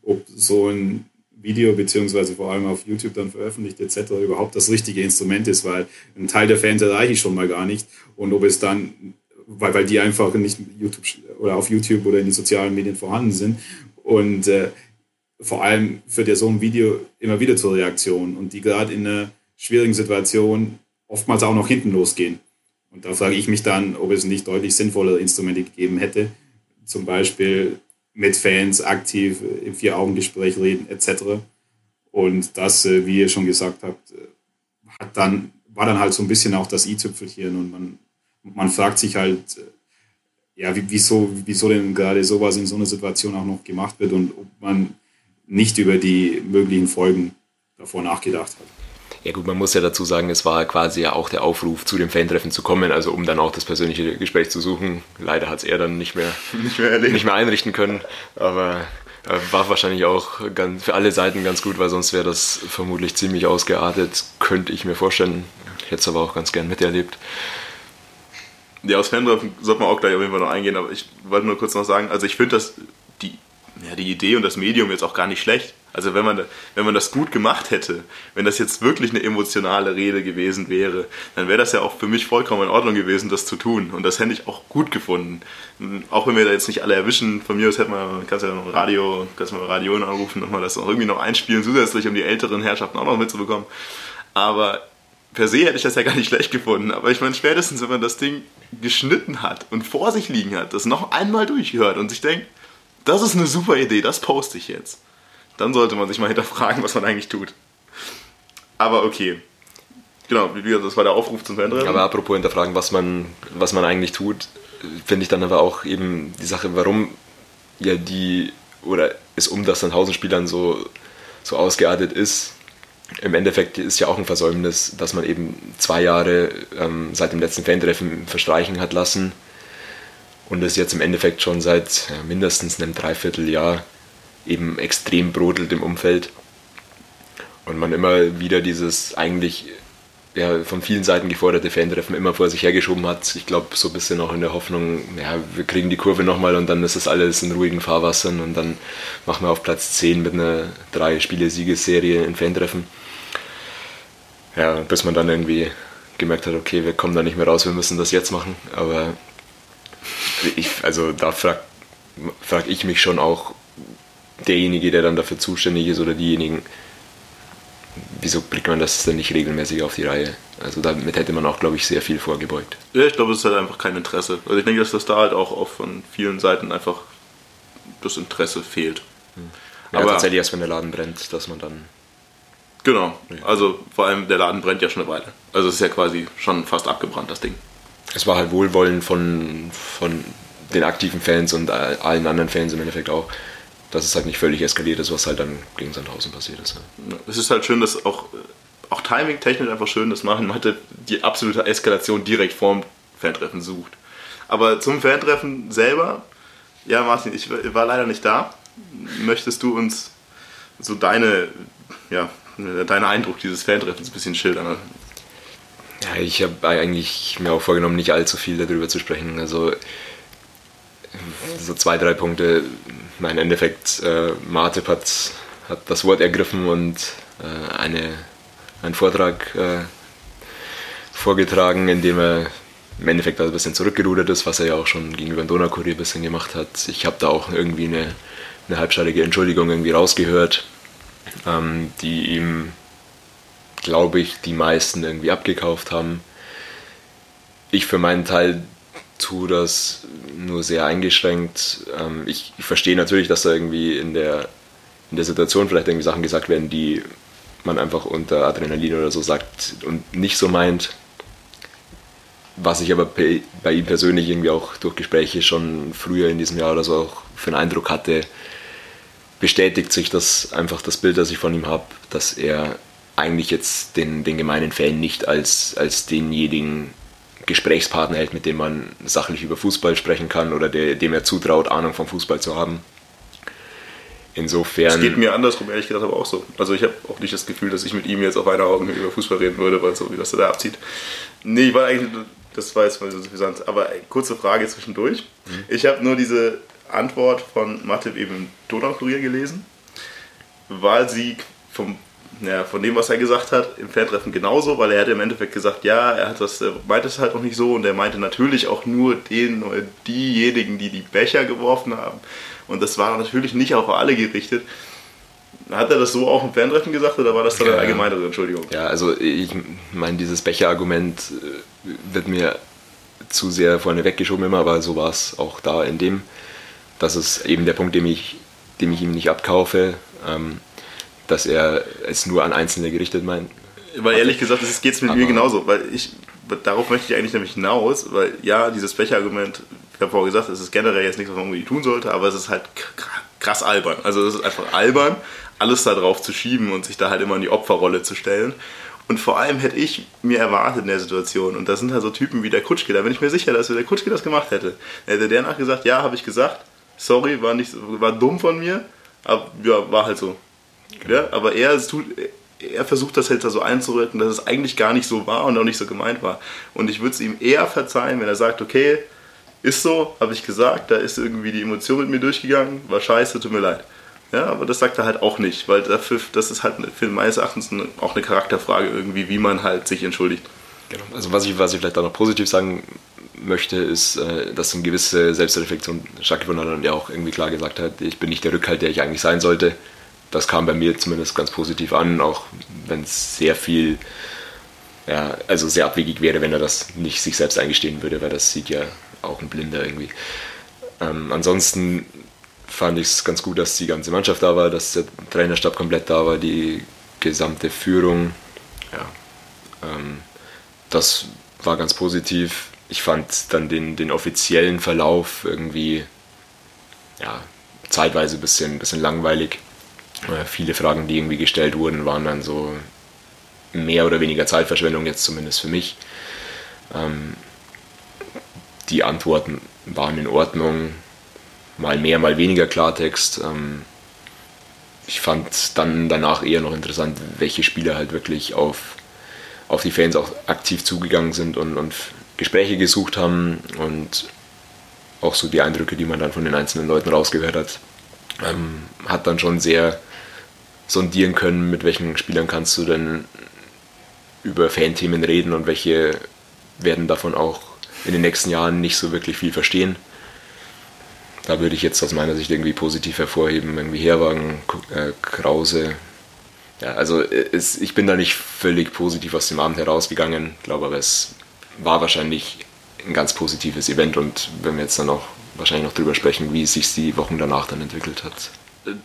Speaker 3: ob so ein Video beziehungsweise vor allem auf YouTube dann veröffentlicht etc. überhaupt das richtige Instrument ist, weil ein Teil der Fans erreiche ich schon mal gar nicht und ob es dann, weil, weil die einfach nicht YouTube oder auf YouTube oder in den sozialen Medien vorhanden sind und äh, vor allem führt ja so ein Video immer wieder zur Reaktion und die gerade in einer schwierigen Situation oftmals auch noch hinten losgehen. Und da frage ich mich dann, ob es nicht deutlich sinnvollere Instrumente gegeben hätte, zum Beispiel mit Fans aktiv im Vier-Augen-Gespräch reden etc. Und das, äh, wie ihr schon gesagt habt, äh, hat dann, war dann halt so ein bisschen auch das i-Tüpfelchen und man, man fragt sich halt, äh, ja, wieso, wieso denn gerade sowas in so einer Situation auch noch gemacht wird und ob man nicht über die möglichen Folgen davor nachgedacht hat.
Speaker 2: Ja gut, man muss ja dazu sagen, es war quasi ja auch der Aufruf, zu dem Fantreffen zu kommen, also um dann auch das persönliche Gespräch zu suchen. Leider hat es er dann nicht mehr, nicht mehr, nicht mehr einrichten können, aber äh, war wahrscheinlich auch ganz, für alle Seiten ganz gut, weil sonst wäre das vermutlich ziemlich ausgeartet, könnte ich mir vorstellen. Ich hätte es aber auch ganz gern miterlebt.
Speaker 1: Ja, aus Fantreffen sollte man auch gleich auf jeden Fall noch eingehen, aber ich wollte nur kurz noch sagen, also ich finde das, die, ja, die Idee und das Medium jetzt auch gar nicht schlecht. Also wenn man, wenn man das gut gemacht hätte, wenn das jetzt wirklich eine emotionale Rede gewesen wäre, dann wäre das ja auch für mich vollkommen in Ordnung gewesen, das zu tun. Und das hätte ich auch gut gefunden. Auch wenn wir da jetzt nicht alle erwischen, von mir aus hätte man, kannst ja noch Radio, kannst mal Radio anrufen, nochmal das auch irgendwie noch einspielen, zusätzlich, um die älteren Herrschaften auch noch mitzubekommen. Aber per se hätte ich das ja gar nicht schlecht gefunden. Aber ich meine, spätestens, wenn man das Ding geschnitten hat und vor sich liegen hat, das noch einmal durchhört und sich denkt, das ist eine super Idee, das poste ich jetzt dann sollte man sich mal hinterfragen, was man eigentlich tut. Aber okay. Genau, das war der Aufruf zum Fandrennen.
Speaker 2: Aber apropos hinterfragen, was man, was man eigentlich tut, finde ich dann aber auch eben die Sache, warum ja die, oder es um das Sandhausen-Spielern so, so ausgeartet ist. Im Endeffekt ist ja auch ein Versäumnis, dass man eben zwei Jahre ähm, seit dem letzten Fantreffen verstreichen hat lassen und es jetzt im Endeffekt schon seit ja, mindestens einem Dreivierteljahr eben extrem brodelt im Umfeld. Und man immer wieder dieses eigentlich ja, von vielen Seiten geforderte Fan-Treffen immer vor sich hergeschoben hat. Ich glaube, so ein bisschen auch in der Hoffnung, ja, wir kriegen die Kurve nochmal und dann ist das alles in ruhigen Fahrwassern und dann machen wir auf Platz 10 mit einer drei-Spiele-Siegesserie in Fan-Treffen. Ja, bis man dann irgendwie gemerkt hat, okay, wir kommen da nicht mehr raus, wir müssen das jetzt machen. Aber ich, also da frage frag ich mich schon auch, derjenige, der dann dafür zuständig ist oder diejenigen, wieso bringt man das denn nicht regelmäßig auf die Reihe? Also damit hätte man auch, glaube ich, sehr viel vorgebeugt.
Speaker 1: Ja, ich glaube, es ist halt einfach kein Interesse. Also ich denke, dass das da halt auch, von vielen Seiten einfach das Interesse fehlt.
Speaker 2: Hm. Ja, Aber tatsächlich erst wenn der Laden brennt, dass man dann...
Speaker 1: Genau, also vor allem der Laden brennt ja schon eine Weile. Also es ist ja quasi schon fast abgebrannt, das Ding.
Speaker 2: Es war halt Wohlwollen von, von den aktiven Fans und allen anderen Fans im Endeffekt auch dass es halt nicht völlig eskaliert ist, was halt dann gegen Sandhausen passiert ist.
Speaker 1: Ja. Es ist halt schön, dass auch, auch Timing-technisch einfach schön das machen. Man hatte die absolute Eskalation direkt vorm Fantreffen sucht. Aber zum Fantreffen selber, ja Martin, ich war leider nicht da. Möchtest du uns so deine ja, dein Eindruck dieses Fantreffens ein bisschen schildern.
Speaker 2: Ja, ich habe eigentlich mir auch vorgenommen, nicht allzu viel darüber zu sprechen. Also so zwei, drei Punkte. Mein Endeffekt, äh, Martip hat, hat das Wort ergriffen und äh, eine, einen Vortrag äh, vorgetragen, in dem er im Endeffekt ein bisschen zurückgerudert ist, was er ja auch schon gegenüber dem Donaukurier ein bisschen gemacht hat. Ich habe da auch irgendwie eine, eine halbschaltige Entschuldigung irgendwie rausgehört, ähm, die ihm, glaube ich, die meisten irgendwie abgekauft haben. Ich für meinen Teil tue das nur sehr eingeschränkt. Ähm, ich, ich verstehe natürlich, dass da irgendwie in der, in der Situation vielleicht irgendwie Sachen gesagt werden, die man einfach unter Adrenalin oder so sagt und nicht so meint. Was ich aber bei ihm persönlich irgendwie auch durch Gespräche schon früher in diesem Jahr oder so auch für einen Eindruck hatte, bestätigt sich das einfach das Bild, das ich von ihm habe, dass er eigentlich jetzt den, den gemeinen Fan nicht als, als denjenigen Gesprächspartner hält, mit dem man sachlich über Fußball sprechen kann oder der, dem er zutraut, Ahnung vom Fußball zu haben. Insofern. Es
Speaker 1: geht mir andersrum, ehrlich gesagt, aber auch so. Also ich habe auch nicht das Gefühl, dass ich mit ihm jetzt auf einer Augen über Fußball reden würde, weil so wie das da abzieht. Nee, ich war eigentlich das war jetzt mal so suffisant. Aber kurze Frage zwischendurch. Mhm. Ich habe nur diese Antwort von Mathe eben Donaukurier gelesen, weil sie vom, ja, von dem, was er gesagt hat, im Fantreffen genauso, weil er hätte im Endeffekt gesagt, ja, er hat das, er meinte es halt auch nicht so und er meinte natürlich auch nur den oder diejenigen, die die Becher geworfen haben. Und das war natürlich nicht auf alle gerichtet. Hat er das so auch im Fantreffen gesagt oder war das dann ja, eine allgemeinere Entschuldigung?
Speaker 2: Ja, also ich meine, dieses Becher-Argument äh, wird mir zu sehr vorne weggeschoben immer, aber so war es auch da in dem. Das ist eben der Punkt, den ich, dem ich ihm nicht abkaufe, ähm, dass er es nur an Einzelne gerichtet meint.
Speaker 1: Weil ehrlich gesagt, das geht es mit aber mir genauso, weil ich, darauf möchte ich eigentlich nämlich hinaus, weil ja, dieses Becher-Argument, ich habe vorher gesagt, es ist generell jetzt nichts, was man irgendwie tun sollte, aber es ist halt krass albern. Also es ist einfach albern, alles da drauf zu schieben und sich da halt immer in die Opferrolle zu stellen. Und vor allem hätte ich mir erwartet in der Situation, und da sind halt so Typen wie der Kutschke, da bin ich mir sicher, dass der Kutschke das gemacht hätte. Hätte der nachgesagt, ja, habe ich gesagt, sorry, war, nicht, war dumm von mir, aber ja, war halt so. Ja, aber er, tut, er versucht das halt da so einzurücken, dass es eigentlich gar nicht so war und auch nicht so gemeint war. Und ich würde es ihm eher verzeihen, wenn er sagt, okay, ist so, habe ich gesagt, da ist irgendwie die Emotion mit mir durchgegangen, war scheiße, tut mir leid. Ja, aber das sagt er halt auch nicht, weil dafür, das ist halt für meines Erachtens auch eine Charakterfrage irgendwie, wie man halt sich entschuldigt.
Speaker 2: Genau. Also was ich, was ich vielleicht auch noch positiv sagen möchte, ist, äh, dass eine gewisse Selbstreflexion stattgefunden hat und er auch irgendwie klar gesagt hat, ich bin nicht der Rückhalt, der ich eigentlich sein sollte. Das kam bei mir zumindest ganz positiv an, auch wenn es sehr viel, ja, also sehr abwegig wäre, wenn er das nicht sich selbst eingestehen würde, weil das sieht ja auch ein Blinder irgendwie. Ähm, ansonsten fand ich es ganz gut, dass die ganze Mannschaft da war, dass der Trainerstab komplett da war, die gesamte Führung. Ja, ähm, das war ganz positiv. Ich fand dann den, den offiziellen Verlauf irgendwie ja, zeitweise ein bisschen, bisschen langweilig. Äh, viele Fragen, die irgendwie gestellt wurden, waren dann so mehr oder weniger Zeitverschwendung, jetzt zumindest für mich. Ähm, die Antworten waren in Ordnung, mal mehr, mal weniger Klartext. Ähm, ich fand dann danach eher noch interessant, welche Spieler halt wirklich auf, auf die Fans auch aktiv zugegangen sind und, und Gespräche gesucht haben und auch so die Eindrücke, die man dann von den einzelnen Leuten rausgehört hat, ähm, hat dann schon sehr sondieren können, mit welchen Spielern kannst du denn über Fanthemen reden und welche werden davon auch in den nächsten Jahren nicht so wirklich viel verstehen. Da würde ich jetzt aus meiner Sicht irgendwie positiv hervorheben, irgendwie Herwagen, äh, Krause. Ja, also es, ich bin da nicht völlig positiv aus dem Abend herausgegangen, glaube aber es war wahrscheinlich ein ganz positives Event und wenn wir jetzt dann auch wahrscheinlich noch drüber sprechen, wie es sich die Wochen danach dann entwickelt hat.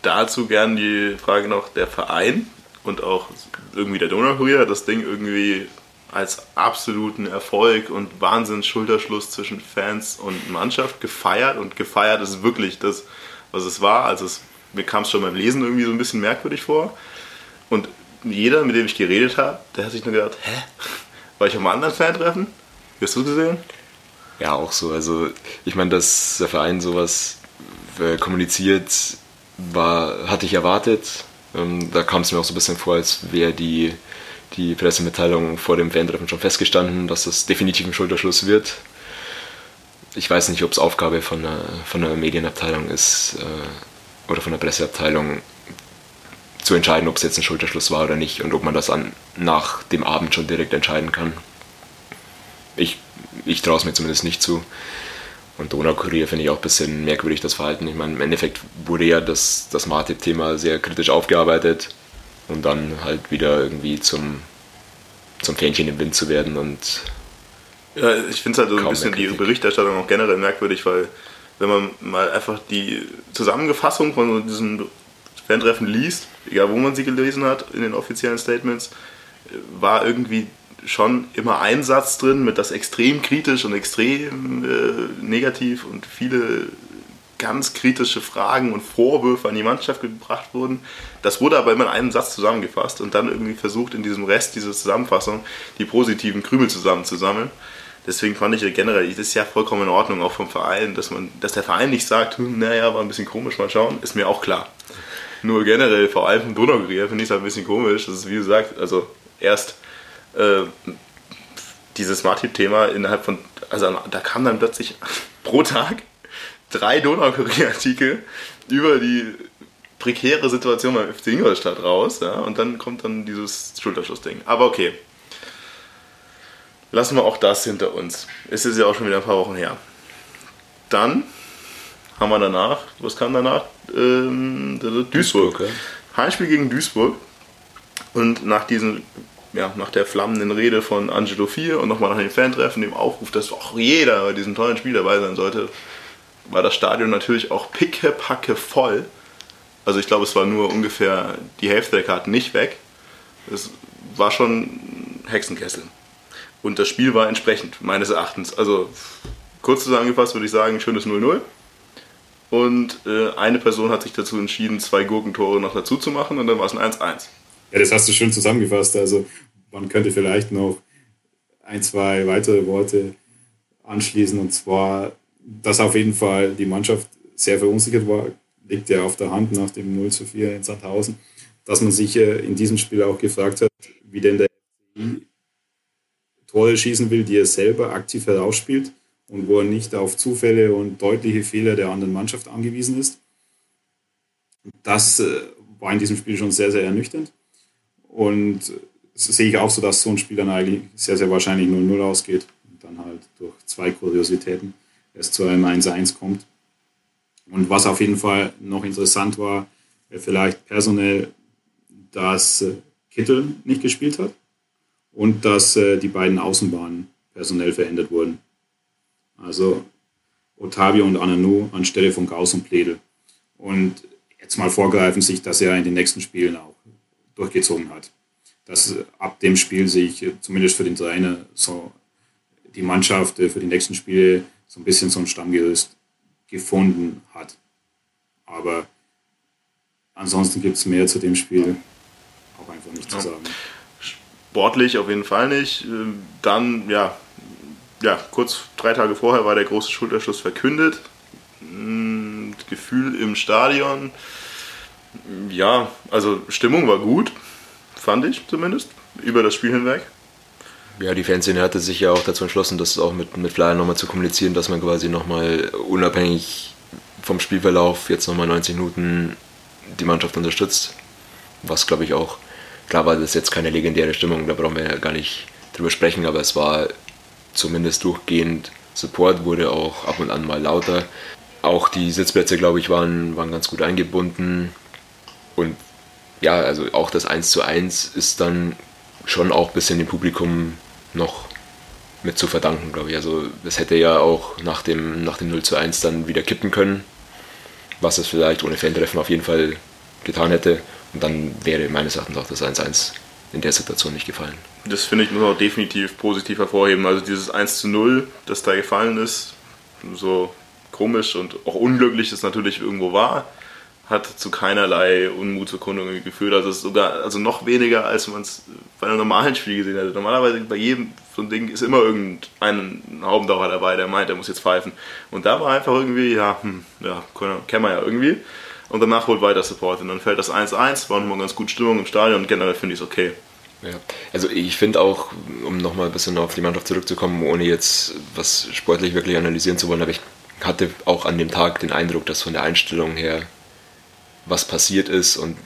Speaker 1: Dazu gern die Frage noch der Verein und auch irgendwie der Donaukurier hat das Ding irgendwie als absoluten Erfolg und Wahnsinns-Schulterschluss zwischen Fans und Mannschaft gefeiert. Und gefeiert ist wirklich das, was es war. Also es, mir kam es schon beim Lesen irgendwie so ein bisschen merkwürdig vor. Und jeder, mit dem ich geredet habe, der hat sich nur gedacht, hä? War ich auf einem anderen Fan-Treffen? Hast du gesehen?
Speaker 2: Ja, auch so. Also ich meine, dass der Verein sowas äh, kommuniziert, war, hatte ich erwartet. Ähm, da kam es mir auch so ein bisschen vor, als wäre die, die Pressemitteilung vor dem Fan-Treffen schon festgestanden, dass das definitiv ein Schulterschluss wird. Ich weiß nicht, ob es Aufgabe von der, von der Medienabteilung ist äh, oder von der Presseabteilung zu entscheiden, ob es jetzt ein Schulterschluss war oder nicht und ob man das an, nach dem Abend schon direkt entscheiden kann. Ich, ich traue es mir zumindest nicht zu. Und Donaukurier finde ich auch ein bisschen merkwürdig, das Verhalten. Ich meine, im Endeffekt wurde ja das, das Martip-Thema sehr kritisch aufgearbeitet und dann halt wieder irgendwie zum, zum Fähnchen im Wind zu werden und.
Speaker 1: Ja, ich finde es halt so ein bisschen die Berichterstattung auch generell merkwürdig, weil wenn man mal einfach die Zusammenfassung von diesem Fan-Treffen liest, egal wo man sie gelesen hat in den offiziellen Statements, war irgendwie schon immer ein Satz drin mit das extrem kritisch und extrem äh, negativ und viele ganz kritische Fragen und Vorwürfe an die Mannschaft gebracht wurden. Das wurde aber immer in einem Satz zusammengefasst und dann irgendwie versucht, in diesem Rest dieser Zusammenfassung die positiven Krümel zusammenzusammeln. Deswegen fand ich generell, das ist ja vollkommen in Ordnung, auch vom Verein, dass, man, dass der Verein nicht sagt, hm, naja, war ein bisschen komisch, mal schauen, ist mir auch klar. Nur generell, vor allem vom Donaugrier, finde ich es halt ein bisschen komisch. Das ist, wie gesagt, also erst äh, dieses Martin-Thema innerhalb von, also da kam dann plötzlich pro Tag drei Donaukurier-Artikel über die prekäre Situation beim FC Ingolstadt raus, ja, und dann kommt dann dieses Schulterschussding. Aber okay. Lassen wir auch das hinter uns. Es ist ja auch schon wieder ein paar Wochen her. Dann haben wir danach, was kam danach? Ähm, Duisburg. Duisburg ja. Heimspiel gegen Duisburg. Und nach diesem ja, nach der flammenden Rede von Angelo 4 und nochmal nach dem Fantreffen, dem Aufruf, dass auch jeder bei diesem tollen Spiel dabei sein sollte, war das Stadion natürlich auch pickepacke voll. Also ich glaube, es war nur ungefähr die Hälfte der Karten nicht weg. Es war schon Hexenkessel. Und das Spiel war entsprechend, meines Erachtens. Also kurz zusammengefasst würde ich sagen, schönes 0-0. Und äh, eine Person hat sich dazu entschieden, zwei Gurkentore noch dazu zu machen und dann war es ein 1-1.
Speaker 3: Ja, das hast du schön zusammengefasst. Also man könnte vielleicht noch ein, zwei weitere Worte anschließen. Und zwar, dass auf jeden Fall die Mannschaft sehr verunsichert war, liegt ja auf der Hand nach dem 0 zu 4 in Sandhausen, dass man sich in diesem Spiel auch gefragt hat, wie denn der Tore schießen will, die er selber aktiv herausspielt und wo er nicht auf Zufälle und deutliche Fehler der anderen Mannschaft angewiesen ist. Das äh, war in diesem Spiel schon sehr, sehr ernüchternd. Und das sehe ich auch so, dass so ein Spiel dann eigentlich sehr, sehr wahrscheinlich 0-0 ausgeht und dann halt durch zwei Kuriositäten erst zu einem 1-1 kommt. Und was auf jeden Fall noch interessant war, vielleicht personell, dass äh, Kittel nicht gespielt hat und dass äh, die beiden Außenbahnen personell verändert wurden. Also Otavio und Ananu anstelle von Gauss und Pledel. Und jetzt mal vorgreifen sich, dass er in den nächsten Spielen auch durchgezogen hat. Dass ab dem Spiel sich zumindest für den Trainer so die Mannschaft für die nächsten Spiele so ein bisschen so ein Stammgerüst gefunden hat. Aber ansonsten gibt es mehr zu dem Spiel auch einfach nicht zu sagen.
Speaker 1: Sportlich auf jeden Fall nicht. Dann, ja, ja, kurz drei Tage vorher war der große Schulterschluss verkündet. Hm, Gefühl im Stadion ja, also Stimmung war gut, fand ich zumindest, über das Spiel hinweg.
Speaker 2: Ja, die Fanszene hatte sich ja auch dazu entschlossen, das auch mit, mit Flyer nochmal zu kommunizieren, dass man quasi nochmal unabhängig vom Spielverlauf jetzt nochmal 90 Minuten die Mannschaft unterstützt. Was glaube ich auch, klar war das jetzt keine legendäre Stimmung, da brauchen wir ja gar nicht drüber sprechen, aber es war zumindest durchgehend Support, wurde auch ab und an mal lauter. Auch die Sitzplätze, glaube ich, waren, waren ganz gut eingebunden. Und ja, also auch das 1 zu 1 ist dann schon auch ein bisschen dem Publikum noch mit zu verdanken, glaube ich. Also es hätte ja auch nach dem, nach dem 0 zu 1 dann wieder kippen können, was es vielleicht ohne Fan-Treffen auf jeden Fall getan hätte. Und dann wäre meines Erachtens auch das 1-1 in der Situation nicht gefallen.
Speaker 1: Das finde ich muss auch definitiv positiv hervorheben. Also dieses 1 zu 0, das da gefallen ist, so komisch und auch unglücklich es natürlich irgendwo war, hat zu keinerlei Unmutsbekundungen geführt. Also sogar, also noch weniger, als man es bei einem normalen Spiel gesehen hätte. Normalerweise bei jedem so ein Ding ist immer irgendein Haubendauer dabei, der meint, er muss jetzt pfeifen. Und da war einfach irgendwie, ja, hm, ja, kennen wir ja irgendwie. und danach holt weiter Support. Und dann fällt das 1-1, war nochmal ganz gut Stimmung im Stadion und generell finde ich es okay.
Speaker 2: Ja. Also ich finde auch, um nochmal ein bisschen auf die Mannschaft zurückzukommen, ohne jetzt was sportlich wirklich analysieren zu wollen, aber ich hatte auch an dem Tag den Eindruck, dass von der Einstellung her was passiert ist und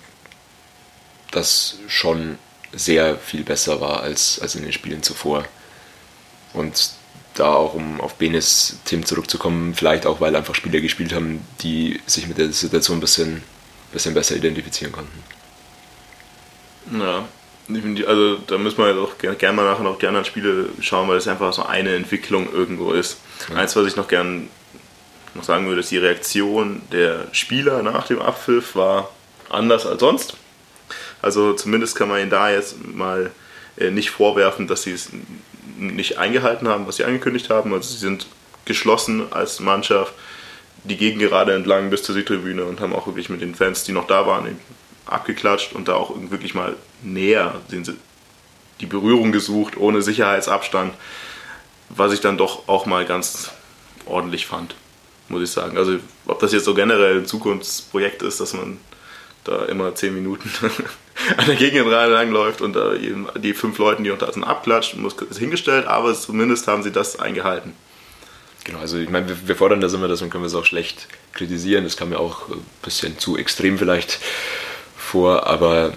Speaker 2: das schon sehr viel besser war als, als in den Spielen zuvor. Und da auch, um auf Benes Team zurückzukommen, vielleicht auch, weil einfach Spieler gespielt haben, die sich mit der Situation ein bisschen, bisschen besser identifizieren konnten.
Speaker 1: Ja, also da müssen wir auch gerne gern mal nachher noch die anderen Spiele schauen, weil es einfach so eine Entwicklung irgendwo ist. Ja. Eins, was ich noch gern noch sagen würde, ist die Reaktion der Spieler nach dem Abpfiff war anders als sonst. Also zumindest kann man ihnen da jetzt mal äh, nicht vorwerfen, dass sie es nicht eingehalten haben, was sie angekündigt haben. Also sie sind geschlossen als Mannschaft die Gegengerade entlang bis zur Südtribüne und haben auch wirklich mit den Fans, die noch da waren, abgeklatscht und da auch wirklich mal näher die Berührung gesucht, ohne Sicherheitsabstand, was ich dann doch auch mal ganz ordentlich fand, muss ich sagen. Also ob das jetzt so generell ein Zukunftsprojekt ist, dass man da immer zehn Minuten an der Gegengerade langläuft und da die fünf Leute, die unter sind, abklatscht, ist hingestellt, aber zumindest haben sie das eingehalten.
Speaker 2: Genau, also ich meine, wir, wir fordern das immer, deswegen können wir es auch schlecht kritisieren. Das kam mir auch ein bisschen zu extrem vielleicht vor, aber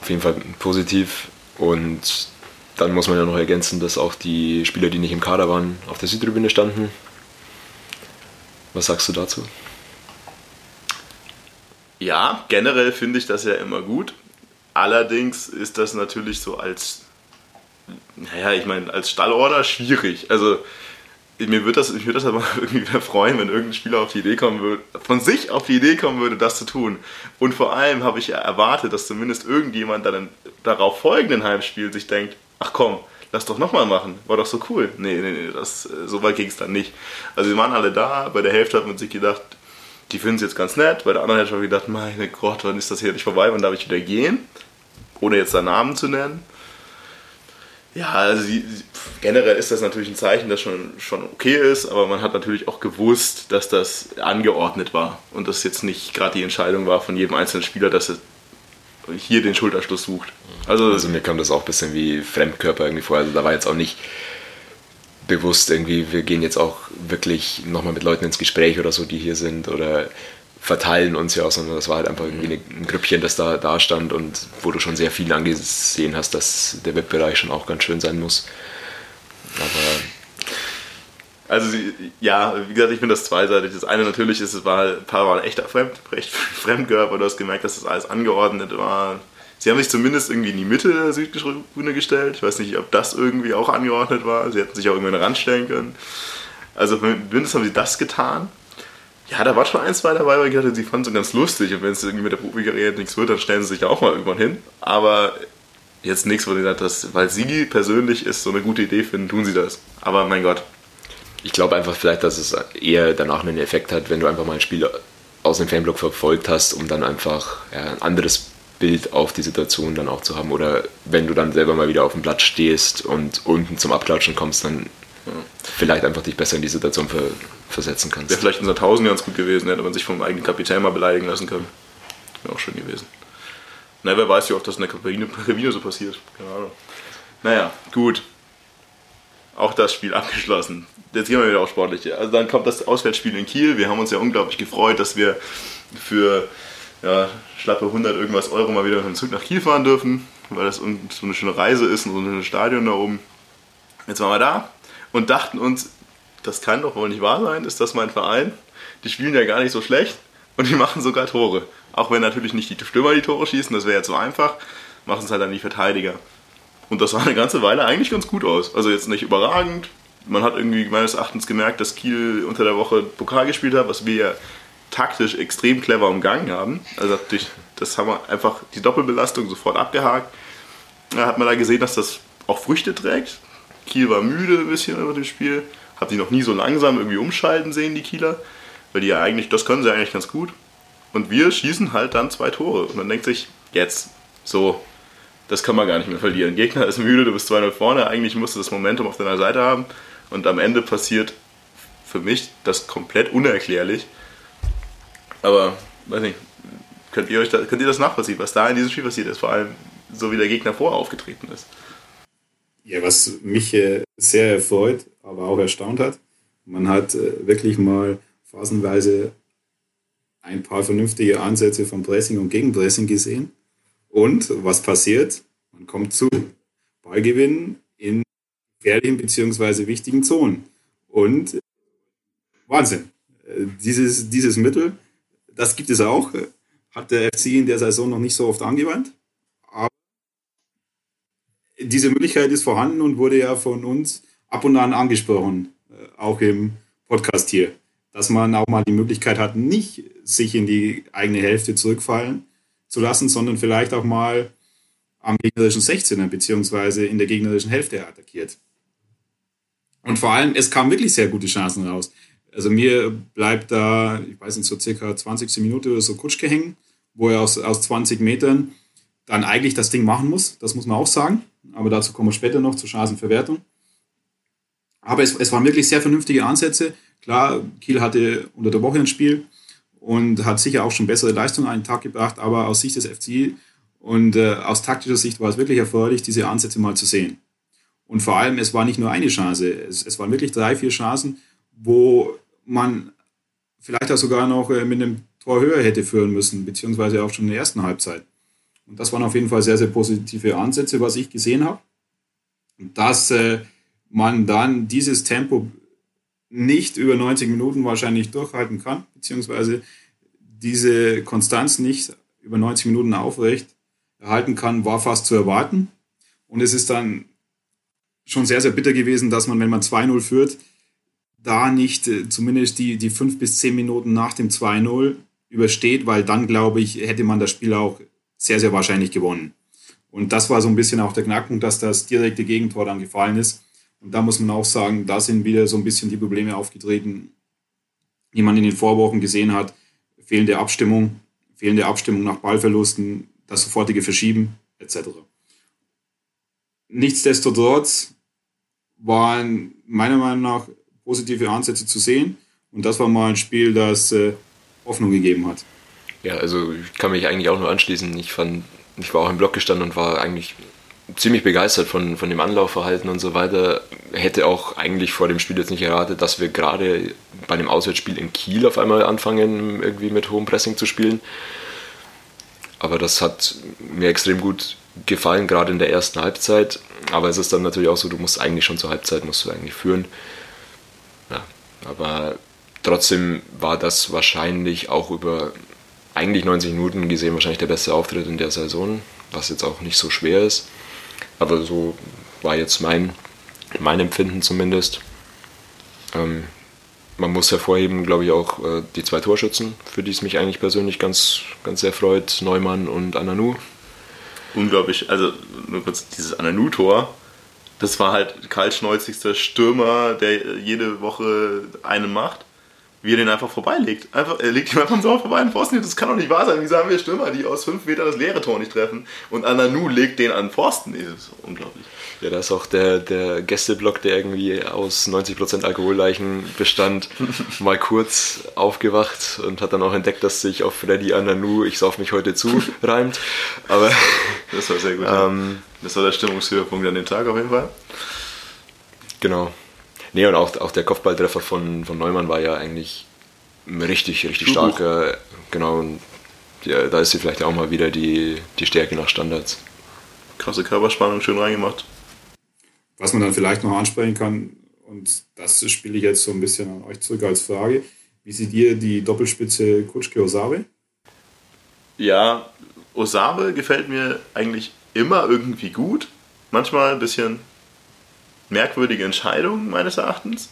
Speaker 2: auf jeden Fall positiv. Und dann muss man ja noch ergänzen, dass auch die Spieler, die nicht im Kader waren, auf der Südtribüne standen. Was sagst du dazu?
Speaker 1: Ja, generell finde ich das ja immer gut. Allerdings ist das natürlich so als, naja, ich meine, als Stallorder schwierig. Also mir würde das, ich würde das aber irgendwie wieder freuen, wenn irgendein Spieler auf die Idee kommen würde, von sich auf die Idee kommen würde, das zu tun. Und vor allem habe ich ja erwartet, dass zumindest irgendjemand dann im darauf folgenden Heimspiel sich denkt, ach komm, lass doch nochmal machen, war doch so cool. Nee, nee, nee, das, so weit ging es dann nicht. Also sie waren alle da, bei der Hälfte hat man sich gedacht, die finden es jetzt ganz nett, bei der anderen hätte ich gedacht, meine Gott, wann ist das hier nicht vorbei, wann darf ich wieder gehen? Ohne jetzt da Namen zu nennen. Ja, also sie, generell ist das natürlich ein Zeichen, das schon, schon okay ist, aber man hat natürlich auch gewusst, dass das angeordnet war und das jetzt nicht gerade die Entscheidung war von jedem einzelnen Spieler, dass er hier den Schulterschluss sucht.
Speaker 2: Also, also mir kam das auch ein bisschen wie Fremdkörper irgendwie vor. Also da war jetzt auch nicht bewusst irgendwie, wir gehen jetzt auch wirklich nochmal mit Leuten ins Gespräch oder so, die hier sind oder verteilen uns ja, sondern das war halt einfach irgendwie ein Grüppchen, das da, da stand und wo du schon sehr viel angesehen hast, dass der Webbereich schon auch ganz schön sein muss. Aber
Speaker 1: also ja, wie gesagt, ich finde das zweiseitig. Das eine natürlich ist, es war, ein paar waren echter Fremd, echt Fremdkörper, du hast gemerkt, dass das alles angeordnet war. Sie haben sich zumindest irgendwie in die Mitte der Südtribüne gestellt. Ich weiß nicht, ob das irgendwie auch angeordnet war. Sie hätten sich auch irgendwie an den Rand stellen können. Also zumindest haben sie das getan. Ja, da war schon ein, zwei dabei, weil ich dachte, sie fanden es ganz lustig. Und wenn es irgendwie mit der Profikarriere nichts wird, dann stellen sie sich ja auch mal irgendwann hin. Aber jetzt nichts, wo sie sagt, dass, weil sie persönlich ist so eine gute Idee finden, tun sie das. Aber mein Gott.
Speaker 2: Ich glaube einfach vielleicht, dass es eher danach einen Effekt hat, wenn du einfach mal ein Spiel aus dem Fanblock verfolgt hast, um dann einfach ja, ein anderes Bild auf die Situation dann auch zu haben. Oder wenn du dann selber mal wieder auf dem Platz stehst und unten zum Abklatschen kommst, dann vielleicht einfach dich besser in die Situation ver versetzen kannst.
Speaker 1: Wäre vielleicht in Tausend ganz gut gewesen, hätte man sich vom eigenen Kapitän mal beleidigen lassen können. Wäre auch schön gewesen. Na, wer weiß, wie oft das in der Kabine, Kabine so passiert. Keine Ahnung. Naja, gut. Auch das Spiel abgeschlossen. Jetzt gehen wir wieder auf Sportliche. Also dann kommt das Auswärtsspiel in Kiel. Wir haben uns ja unglaublich gefreut, dass wir für ja, schlappe 100 irgendwas Euro mal wieder mit dem Zug nach Kiel fahren dürfen, weil das so eine schöne Reise ist und so ein Stadion da oben. Jetzt waren wir da und dachten uns, das kann doch wohl nicht wahr sein, ist das mein Verein? Die spielen ja gar nicht so schlecht und die machen sogar Tore. Auch wenn natürlich nicht die Stürmer die Tore schießen, das wäre ja zu einfach, machen es halt dann die Verteidiger. Und das sah eine ganze Weile eigentlich ganz gut aus. Also jetzt nicht überragend. Man hat irgendwie meines Erachtens gemerkt, dass Kiel unter der Woche Pokal gespielt hat, was wir ja taktisch extrem clever umgangen haben. Also durch, das haben wir einfach die Doppelbelastung sofort abgehakt. Da hat man da gesehen, dass das auch Früchte trägt. Kiel war müde ein bisschen über dem Spiel. Hat die noch nie so langsam irgendwie umschalten sehen, die Kieler. Weil die ja eigentlich, das können sie eigentlich ganz gut. Und wir schießen halt dann zwei Tore. Und man denkt sich, jetzt, so, das kann man gar nicht mehr verlieren. Gegner ist müde, du bist 2-0 vorne, eigentlich musst du das Momentum auf deiner Seite haben. Und am Ende passiert für mich das komplett unerklärlich. Aber weiß nicht, könnt ihr, euch da, könnt ihr das nachvollziehen, was da in diesem Spiel passiert ist, vor allem so wie der Gegner vorher aufgetreten ist?
Speaker 3: Ja, was mich äh, sehr erfreut, aber auch erstaunt hat, man hat äh, wirklich mal phasenweise ein paar vernünftige Ansätze von Pressing und Gegenpressing gesehen. Und was passiert? Man kommt zu Ballgewinn in gefährlichen bzw. wichtigen Zonen. Und Wahnsinn. Äh, dieses, dieses Mittel, das gibt es auch, hat der FC in der Saison noch nicht so oft angewandt. Aber diese Möglichkeit ist vorhanden und wurde ja von uns ab und an angesprochen, äh, auch im Podcast hier, dass man auch mal die Möglichkeit hat, nicht sich in die eigene Hälfte zurückfallen zu lassen, sondern vielleicht auch mal am gegnerischen 16er beziehungsweise in der gegnerischen Hälfte attackiert. Und vor allem, es kamen wirklich sehr gute Chancen raus. Also mir bleibt da, ich weiß nicht, so circa 20. Minute oder so Kutschke hängen, wo er aus, aus 20 Metern dann eigentlich das Ding machen muss. Das muss man auch sagen. Aber dazu kommen wir später noch zur Chancenverwertung. Aber es, es waren wirklich sehr vernünftige Ansätze. Klar, Kiel hatte unter der Woche ein Spiel und hat sicher auch schon bessere Leistungen an den Tag gebracht, aber aus Sicht des FC und äh, aus taktischer Sicht war es wirklich erforderlich, diese Ansätze mal zu sehen. Und vor allem, es war nicht nur eine Chance, es, es waren wirklich drei, vier Chancen, wo man vielleicht auch sogar noch äh, mit einem Tor höher hätte führen müssen, beziehungsweise auch schon in der ersten Halbzeit. Und das waren auf jeden Fall sehr, sehr positive Ansätze, was ich gesehen habe. Dass äh, man dann dieses Tempo nicht über 90 Minuten wahrscheinlich durchhalten kann, beziehungsweise diese Konstanz nicht über 90 Minuten aufrecht erhalten kann, war fast zu erwarten. Und es ist dann schon sehr, sehr bitter gewesen, dass man, wenn man 2-0 führt, da nicht äh, zumindest die, die fünf bis zehn Minuten nach dem 2-0 übersteht, weil dann, glaube ich, hätte man das Spiel auch sehr, sehr wahrscheinlich gewonnen. Und das war so ein bisschen auch der Knackpunkt, dass das direkte Gegentor dann gefallen ist. Und da muss man auch sagen, da sind wieder so ein bisschen die Probleme aufgetreten, die man in den Vorwochen gesehen hat. Fehlende Abstimmung, fehlende Abstimmung nach Ballverlusten, das sofortige Verschieben etc. Nichtsdestotrotz waren meiner Meinung nach positive Ansätze zu sehen. Und das war mal ein Spiel, das äh, Hoffnung gegeben hat.
Speaker 2: Ja, also ich kann mich eigentlich auch nur anschließen. Ich fand, ich war auch im Block gestanden und war eigentlich ziemlich begeistert von, von dem Anlaufverhalten und so weiter. Hätte auch eigentlich vor dem Spiel jetzt nicht erwartet, dass wir gerade bei dem Auswärtsspiel in Kiel auf einmal anfangen, irgendwie mit hohem Pressing zu spielen. Aber das hat mir extrem gut gefallen, gerade in der ersten Halbzeit. Aber es ist dann natürlich auch so, du musst eigentlich schon zur Halbzeit musst du eigentlich führen. Ja, aber trotzdem war das wahrscheinlich auch über eigentlich 90 Minuten gesehen wahrscheinlich der beste Auftritt in der Saison, was jetzt auch nicht so schwer ist. Aber so war jetzt mein, mein Empfinden zumindest. Ähm, man muss hervorheben, glaube ich, auch äh, die zwei Torschützen, für die es mich eigentlich persönlich ganz, ganz sehr freut, Neumann und Ananu.
Speaker 1: Unglaublich, also nur kurz dieses Ananu-Tor, das war halt kaltschnäuzigster Stürmer, der jede Woche einen macht wie er den einfach vorbeilegt. Einfach, er legt ihn einfach am Sauer vorbei an den Pfosten. Das kann doch nicht wahr sein. Wie sagen wir Stürmer, die aus fünf Metern das leere Tor nicht treffen? Und Ananu legt den an den Pfosten. Das ist unglaublich.
Speaker 2: Ja, da ist auch der, der Gästeblock, der irgendwie aus 90% Alkoholleichen bestand, mal kurz aufgewacht und hat dann auch entdeckt, dass sich auf Freddy Ananu, ich sauf mich heute zu, reimt. Aber
Speaker 1: das war sehr gut. Ähm, das war der Stimmungshöhepunkt an dem Tag auf jeden Fall.
Speaker 2: Genau. Nee, und auch, auch der Kopfballtreffer von, von Neumann war ja eigentlich richtig, richtig starker. Genau, und ja, da ist sie vielleicht auch mal wieder die, die Stärke nach Standards.
Speaker 1: Krasse Körperspannung, schön reingemacht.
Speaker 3: Was man dann vielleicht noch ansprechen kann, und das spiele ich jetzt so ein bisschen an euch zurück als Frage, wie seht ihr die Doppelspitze Kutschke-Osabe?
Speaker 1: Ja, Osabe gefällt mir eigentlich immer irgendwie gut. Manchmal ein bisschen merkwürdige Entscheidung meines Erachtens.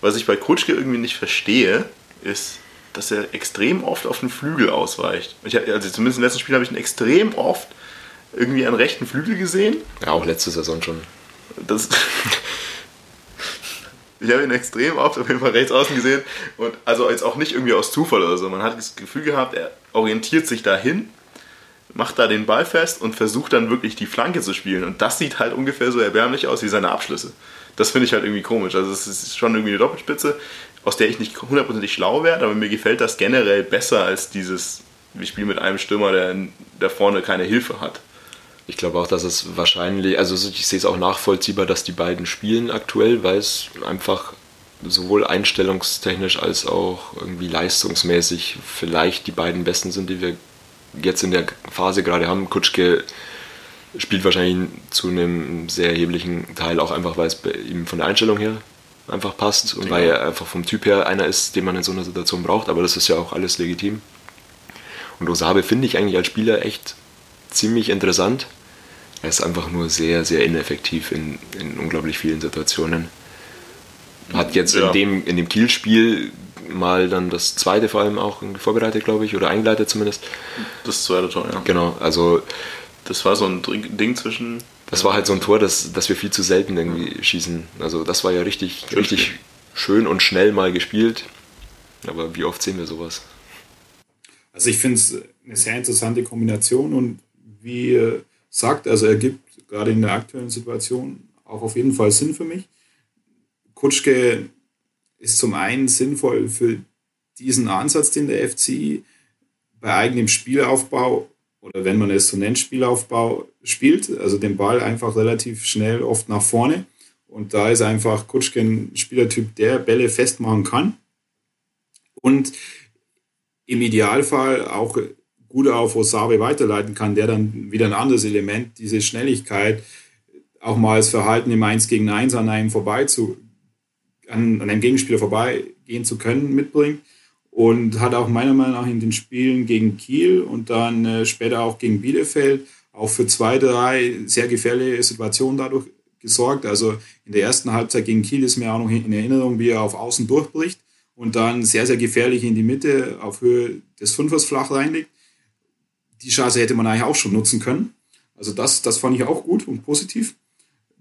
Speaker 1: Was ich bei Kutschke irgendwie nicht verstehe, ist, dass er extrem oft auf den Flügel ausweicht. Ich, also zumindest im letzten Spiel habe ich ihn extrem oft irgendwie an rechten Flügel gesehen.
Speaker 2: Ja, auch letzte Saison schon.
Speaker 1: Das ich habe ihn extrem oft auf jeden Fall rechts außen gesehen und also jetzt auch nicht irgendwie aus Zufall oder so. Man hat das Gefühl gehabt, er orientiert sich dahin macht da den Ball fest und versucht dann wirklich die Flanke zu spielen. Und das sieht halt ungefähr so erbärmlich aus wie seine Abschlüsse. Das finde ich halt irgendwie komisch. Also es ist schon irgendwie eine Doppelspitze, aus der ich nicht hundertprozentig schlau werde, aber mir gefällt das generell besser als dieses wir spielen mit einem Stürmer, der, der vorne keine Hilfe hat.
Speaker 2: Ich glaube auch, dass es wahrscheinlich, also ich sehe es auch nachvollziehbar, dass die beiden spielen aktuell, weil es einfach sowohl einstellungstechnisch als auch irgendwie leistungsmäßig vielleicht die beiden besten sind, die wir jetzt in der Phase gerade haben. Kutschke spielt wahrscheinlich zu einem sehr erheblichen Teil auch einfach, weil es bei ihm von der Einstellung her einfach passt und weil er einfach vom Typ her einer ist, den man in so einer Situation braucht, aber das ist ja auch alles legitim. Und Osabe finde ich eigentlich als Spieler echt ziemlich interessant. Er ist einfach nur sehr, sehr ineffektiv in, in unglaublich vielen Situationen. Hat jetzt ja. in dem, in dem Kiel-Spiel mal dann das zweite vor allem auch vorbereitet, glaube ich, oder eingeleitet zumindest.
Speaker 1: Das zweite Tor, ja.
Speaker 2: Genau, also.
Speaker 1: Das war so ein Ding zwischen.
Speaker 2: Das war halt so ein Tor, das, das wir viel zu selten irgendwie ja. schießen. Also das war ja richtig, schön richtig spielen. schön und schnell mal gespielt. Aber wie oft sehen wir sowas?
Speaker 3: Also ich finde es eine sehr interessante Kombination und wie ihr sagt, also er gibt gerade in der aktuellen Situation auch auf jeden Fall Sinn für mich. Kutschke ist zum einen sinnvoll für diesen Ansatz, den der FC bei eigenem Spielaufbau oder wenn man es so nennt, Spielaufbau spielt, also den Ball einfach relativ schnell oft nach vorne. Und da ist einfach Kutschke ein Spielertyp, der Bälle festmachen kann und im Idealfall auch gut auf Osabe weiterleiten kann, der dann wieder ein anderes Element, diese Schnelligkeit, auch mal das Verhalten im 1 gegen 1 an einem vorbei an, an einem Gegenspieler vorbeigehen zu können, mitbringt. Und hat auch meiner Meinung nach in den Spielen gegen Kiel und dann äh, später auch gegen Bielefeld auch für zwei, drei sehr gefährliche Situationen dadurch gesorgt. Also in der ersten Halbzeit gegen Kiel ist mir auch noch in Erinnerung, wie er auf Außen durchbricht und dann sehr, sehr gefährlich in die Mitte auf Höhe des Fünfers flach reinlegt. Die Chance hätte man eigentlich auch schon nutzen können. Also das, das fand ich auch gut und positiv.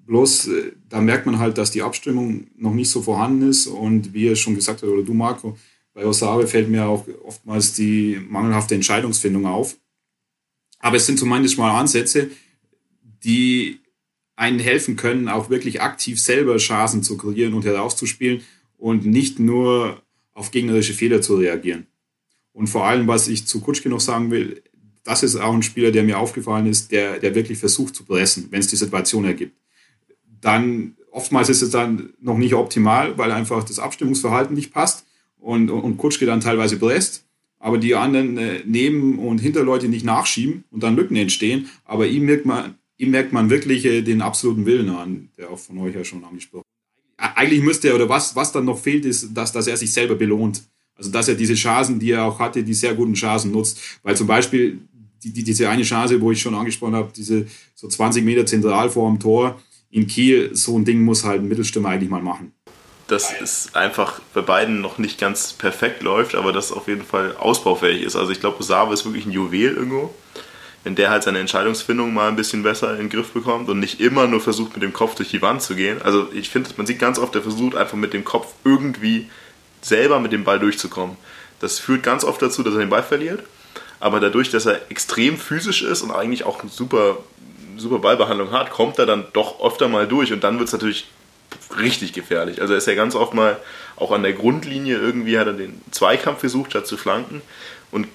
Speaker 3: Bloß äh, da merkt man halt, dass die Abstimmung noch nicht so vorhanden ist. Und wie ihr schon gesagt habt, oder du, Marco, bei Osabe fällt mir auch oftmals die mangelhafte Entscheidungsfindung auf. Aber es sind zumindest mal Ansätze, die einen helfen können, auch wirklich aktiv selber Chancen zu kreieren und herauszuspielen und nicht nur auf gegnerische Fehler zu reagieren. Und vor allem, was ich zu Kutschke noch sagen will, das ist auch ein Spieler, der mir aufgefallen ist, der, der wirklich versucht zu pressen, wenn es die Situation ergibt dann oftmals ist es dann noch nicht optimal, weil einfach das Abstimmungsverhalten nicht passt und, und, und Kutschke dann teilweise presst, aber die anderen äh, Neben- und Hinterleute nicht nachschieben und dann Lücken entstehen. Aber ihm merkt man, ihm merkt man wirklich äh, den absoluten Willen an, der auch von euch ja schon angesprochen Eigentlich müsste er, oder was, was dann noch fehlt, ist, dass, dass er sich selber belohnt. Also, dass er diese Chancen, die er auch hatte, die sehr guten Chancen nutzt. Weil zum Beispiel die, die, diese eine Chance, wo ich schon angesprochen habe, diese so 20 Meter zentral vor dem Tor, in Kiel, so ein Ding muss halt ein Mittelstürmer eigentlich mal machen.
Speaker 1: Dass es einfach bei beiden noch nicht ganz perfekt läuft, aber das auf jeden Fall ausbaufähig ist. Also ich glaube, Osave ist wirklich ein Juwel irgendwo. Wenn der halt seine Entscheidungsfindung mal ein bisschen besser in den Griff bekommt und nicht immer nur versucht, mit dem Kopf durch die Wand zu gehen. Also ich finde, man sieht ganz oft, der versucht einfach mit dem Kopf irgendwie selber mit dem Ball durchzukommen. Das führt ganz oft dazu, dass er den Ball verliert. Aber dadurch, dass er extrem physisch ist und eigentlich auch ein super super Ballbehandlung hat, kommt er dann doch öfter mal durch und dann wird es natürlich richtig gefährlich. Also er ist ja ganz oft mal auch an der Grundlinie irgendwie hat er den Zweikampf versucht, statt zu flanken und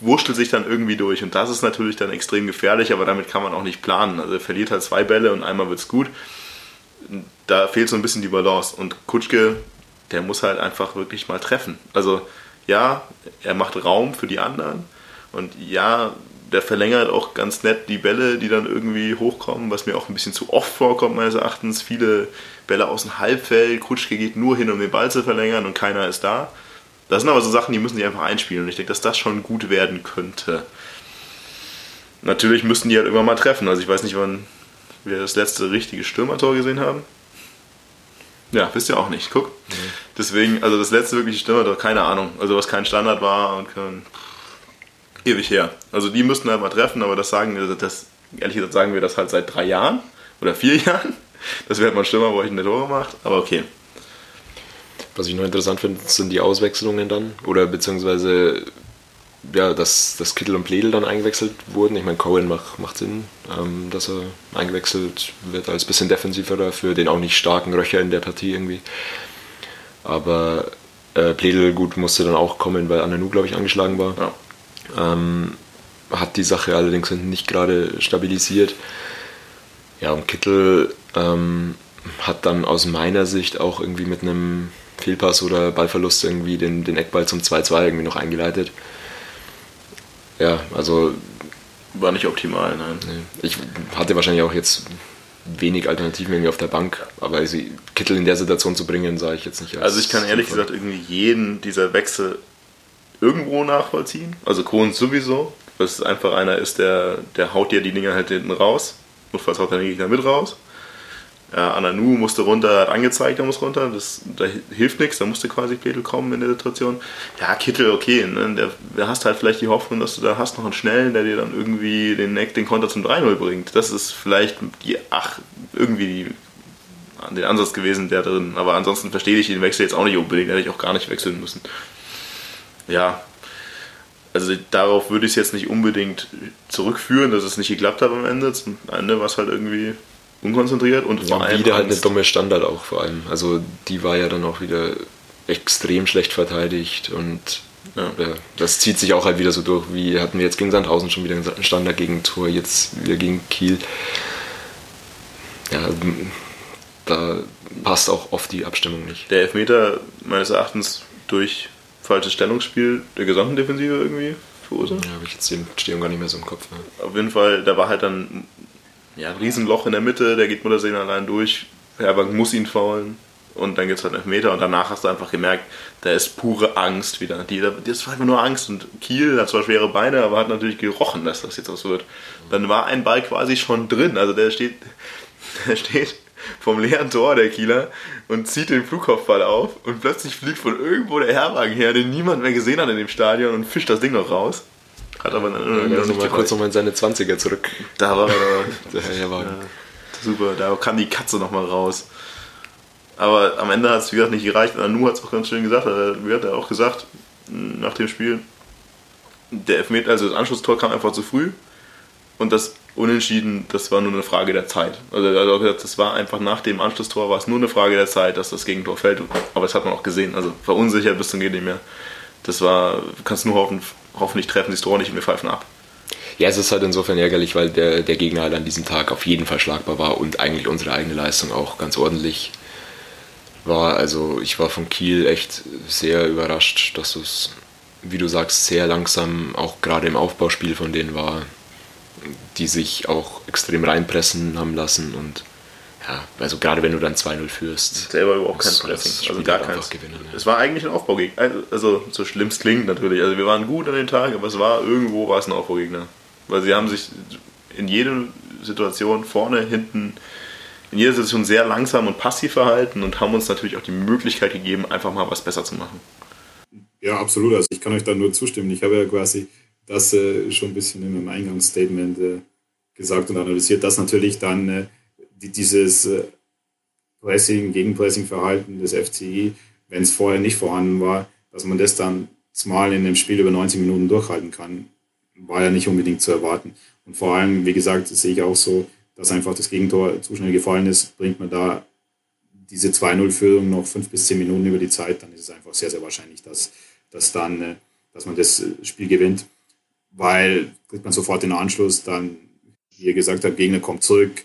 Speaker 1: wurschtelt sich dann irgendwie durch. Und das ist natürlich dann extrem gefährlich, aber damit kann man auch nicht planen. Also er verliert halt zwei Bälle und einmal wird es gut. Da fehlt so ein bisschen die Balance. Und Kutschke, der muss halt einfach wirklich mal treffen. Also ja, er macht Raum für die anderen. Und ja, der verlängert auch ganz nett die Bälle, die dann irgendwie hochkommen, was mir auch ein bisschen zu oft vorkommt, meines Erachtens. Viele Bälle aus dem Halbfeld, Kutschke geht nur hin, um den Ball zu verlängern und keiner ist da. Das sind aber so Sachen, die müssen die einfach einspielen und ich denke, dass das schon gut werden könnte. Natürlich müssten die halt irgendwann mal treffen. Also ich weiß nicht, wann wir das letzte richtige Stürmertor gesehen haben. Ja, wisst ihr auch nicht. Guck. Mhm. Deswegen, also das letzte wirkliche Stürmertor, keine Ahnung. Also was kein Standard war und kein ewig her. Also die müssten halt mal treffen, aber das sagen wir, das, ehrlich gesagt sagen wir das halt seit drei Jahren oder vier Jahren. Das wäre halt mal schlimmer, wo ich eine Tore macht, aber okay.
Speaker 2: Was ich noch interessant finde, sind die Auswechslungen dann oder beziehungsweise ja, dass, dass Kittel und Pledel dann eingewechselt wurden. Ich meine, Cohen macht, macht Sinn, ähm, dass er eingewechselt wird als bisschen defensiverer für den auch nicht starken Röcher in der Partie irgendwie. Aber äh, Pledel gut musste dann auch kommen, weil Ananu, glaube ich, angeschlagen war. Ja. Ähm, hat die Sache allerdings nicht gerade stabilisiert. Ja, und Kittel ähm, hat dann aus meiner Sicht auch irgendwie mit einem Fehlpass oder Ballverlust irgendwie den, den Eckball zum 2-2 irgendwie noch eingeleitet. Ja, also.
Speaker 1: War nicht optimal, nein.
Speaker 2: Ich hatte wahrscheinlich auch jetzt wenig Alternativen irgendwie auf der Bank, aber sie, Kittel in der Situation zu bringen, sah ich jetzt nicht
Speaker 1: als Also ich kann ehrlich gesagt irgendwie jeden dieser Wechsel irgendwo nachvollziehen. Also Kohn sowieso, weil es einfach einer ist, der, der haut dir die Dinger halt hinten raus. Notfalls haut er den Gegner mit raus. Ja, Ananu musste runter, hat angezeigt, er muss runter. Das, da hilft nichts, da musste quasi Pedel kommen in der Situation. Ja, Kittel, okay. Ne? Der, der hast halt vielleicht die Hoffnung, dass du da hast noch einen Schnellen, der dir dann irgendwie den, den Konter zum 3-0 bringt. Das ist vielleicht die, ach, irgendwie die, den Ansatz gewesen, der drin. Aber ansonsten verstehe ich den Wechsel jetzt auch nicht unbedingt, hätte ich auch gar nicht wechseln müssen. Ja, also darauf würde ich es jetzt nicht unbedingt zurückführen, dass es nicht geklappt hat am Ende. Zum Ende war es halt irgendwie unkonzentriert und
Speaker 2: vor ja, allem. Wieder halt eine dumme Standard auch vor allem. Also die war ja dann auch wieder extrem schlecht verteidigt und ja. ja. das zieht sich auch halt wieder so durch, wie hatten wir jetzt gegen Sandhausen schon wieder ein Standard gegen Tor, jetzt wieder gegen Kiel. Ja, da passt auch oft die Abstimmung nicht.
Speaker 1: Der Elfmeter meines Erachtens durch falsches Stellungsspiel der gesamten Defensive irgendwie verursacht.
Speaker 2: Ja, habe ich jetzt den Stehung gar nicht mehr so im Kopf. Ne?
Speaker 1: Auf jeden Fall, da war halt dann ja, ein Riesenloch in der Mitte, der geht Muttersehen allein durch. Herberg muss ihn faulen und dann gibt es halt einen Meter und danach hast du einfach gemerkt, da ist pure Angst wieder. Die, das war einfach nur Angst und Kiel hat zwar schwere Beine, aber hat natürlich gerochen, dass das jetzt was wird. Dann war ein Ball quasi schon drin, also der steht, der steht vom leeren Tor der Kieler und zieht den Flugkopfball auf und plötzlich fliegt von irgendwo der Herwagen her, den niemand mehr gesehen hat in dem Stadion und fischt das Ding noch raus.
Speaker 2: Hat aber dann ja, noch mal kurz nochmal in seine 20er zurück.
Speaker 1: Da war er. der Herwagen. Ja, super, da kam die Katze nochmal raus. Aber am Ende hat es, wie gesagt, nicht gereicht. Anu hat es auch ganz schön gesagt. Er hat auch gesagt, nach dem Spiel, der Elfmeter, also das Anschlusstor kam einfach zu früh. Und das Unentschieden, das war nur eine Frage der Zeit. Also er hat auch gesagt, das war einfach nach dem Anschlusstor, war es nur eine Frage der Zeit, dass das Gegentor fällt. Aber das hat man auch gesehen. Also verunsichert bis zum geht nicht mehr. Das war, kannst nur hoffen, hoffentlich treffen sie das Tor nicht und wir pfeifen ab.
Speaker 2: Ja, es ist halt insofern ärgerlich, weil der, der Gegner halt an diesem Tag auf jeden Fall schlagbar war und eigentlich unsere eigene Leistung auch ganz ordentlich war. Also ich war von Kiel echt sehr überrascht, dass es, wie du sagst, sehr langsam auch gerade im Aufbauspiel von denen war, die sich auch extrem reinpressen haben lassen und ja, also gerade wenn du dann 2-0 führst.
Speaker 1: Selber überhaupt kein Pressing, also gar keins. Gewinnen, ja. Es war eigentlich ein Aufbaugegner, also so schlimm es klingt natürlich. Also wir waren gut an den Tag, aber es war irgendwo war es ein Aufbaugegner. Weil sie haben sich in jeder Situation vorne, hinten, in jeder Situation sehr langsam und passiv verhalten und haben uns natürlich auch die Möglichkeit gegeben, einfach mal was besser zu machen.
Speaker 3: Ja, absolut. Also ich kann euch da nur zustimmen. Ich habe ja quasi das äh, schon ein bisschen in meinem Eingangsstatement äh, gesagt und analysiert, dass natürlich dann äh, dieses äh, Pressing, Gegenpressing-Verhalten des FCI, wenn es vorher nicht vorhanden war, dass man das dann mal in dem Spiel über 90 Minuten durchhalten kann, war ja nicht unbedingt zu erwarten. Und vor allem, wie gesagt, sehe ich auch so, dass einfach das Gegentor zu schnell gefallen ist, bringt man da diese 2-0-Führung noch fünf bis zehn Minuten über die Zeit, dann ist es einfach sehr, sehr wahrscheinlich, dass, dass, dann, äh, dass man das Spiel gewinnt, weil kriegt man sofort den Anschluss, dann, wie ihr gesagt habt, Gegner kommt zurück,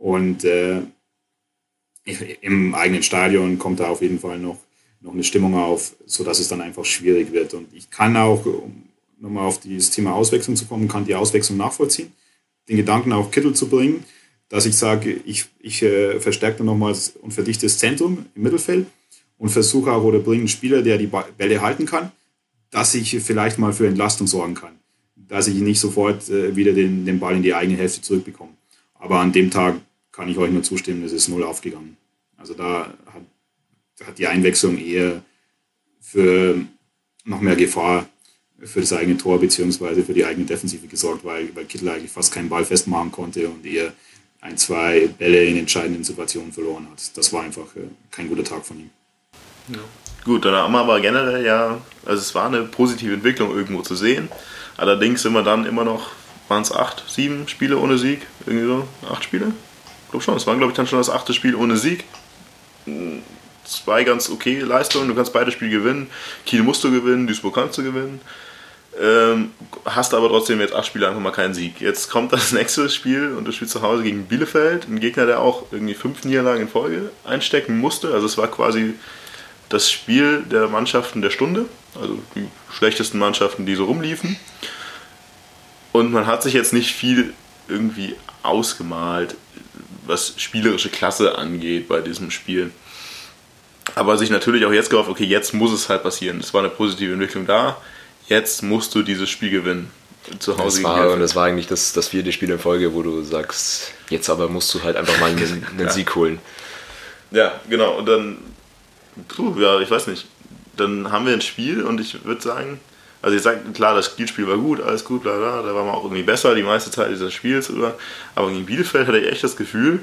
Speaker 3: und äh, im eigenen Stadion kommt da auf jeden Fall noch, noch eine Stimmung auf, sodass es dann einfach schwierig wird. Und ich kann auch, um nochmal auf das Thema Auswechslung zu kommen, kann die Auswechslung nachvollziehen, den Gedanken auf Kittel zu bringen, dass ich sage, ich, ich äh, verstärke nochmals und verdichte das Zentrum im Mittelfeld und versuche auch oder bringe einen Spieler, der die Bälle halten kann, dass ich vielleicht mal für Entlastung sorgen kann, dass ich nicht sofort äh, wieder den, den Ball in die eigene Hälfte zurückbekomme. Aber an dem Tag kann ich euch nur zustimmen, es ist null aufgegangen. Also da hat, hat die Einwechslung eher für noch mehr Gefahr für das eigene Tor bzw. für die eigene Defensive gesorgt, weil, weil Kittel eigentlich fast keinen Ball festmachen konnte und eher ein, zwei Bälle in entscheidenden Situationen verloren hat. Das war einfach äh, kein guter Tag von ihm.
Speaker 1: Ja. Gut, dann haben wir aber generell ja, also es war eine positive Entwicklung irgendwo zu sehen. Allerdings sind wir dann immer noch, waren es acht, sieben Spiele ohne Sieg? Irgendwie so, acht Spiele? glaube schon, es war, glaube ich, dann schon das achte Spiel ohne Sieg. Zwei ganz okay Leistungen, du kannst beide Spiele gewinnen. Kiel musst du gewinnen, Duisburg kannst du gewinnen. Ähm, hast aber trotzdem jetzt acht Spiele einfach mal keinen Sieg. Jetzt kommt das nächste Spiel und du spielst zu Hause gegen Bielefeld, ein Gegner, der auch irgendwie fünf Niederlagen in Folge einstecken musste. Also es war quasi das Spiel der Mannschaften der Stunde, also die schlechtesten Mannschaften, die so rumliefen. Und man hat sich jetzt nicht viel irgendwie ausgemalt, was spielerische Klasse angeht bei diesem Spiel. Aber sich natürlich auch jetzt gehofft, okay, jetzt muss es halt passieren. Es war eine positive Entwicklung da. Jetzt musst du dieses Spiel gewinnen. Zu Hause
Speaker 2: das war, und das war eigentlich das, das vierte Spiel in Folge, wo du sagst, jetzt aber musst du halt einfach mal einen, einen ja. Sieg holen.
Speaker 1: Ja, genau. Und dann, puh, ja, ich weiß nicht. Dann haben wir ein Spiel und ich würde sagen, also ich sage, klar, das Spielspiel war gut, alles gut, bla bla, da war man auch irgendwie besser die meiste Zeit dieses Spiels über. Aber gegen Bielefeld hatte ich echt das Gefühl,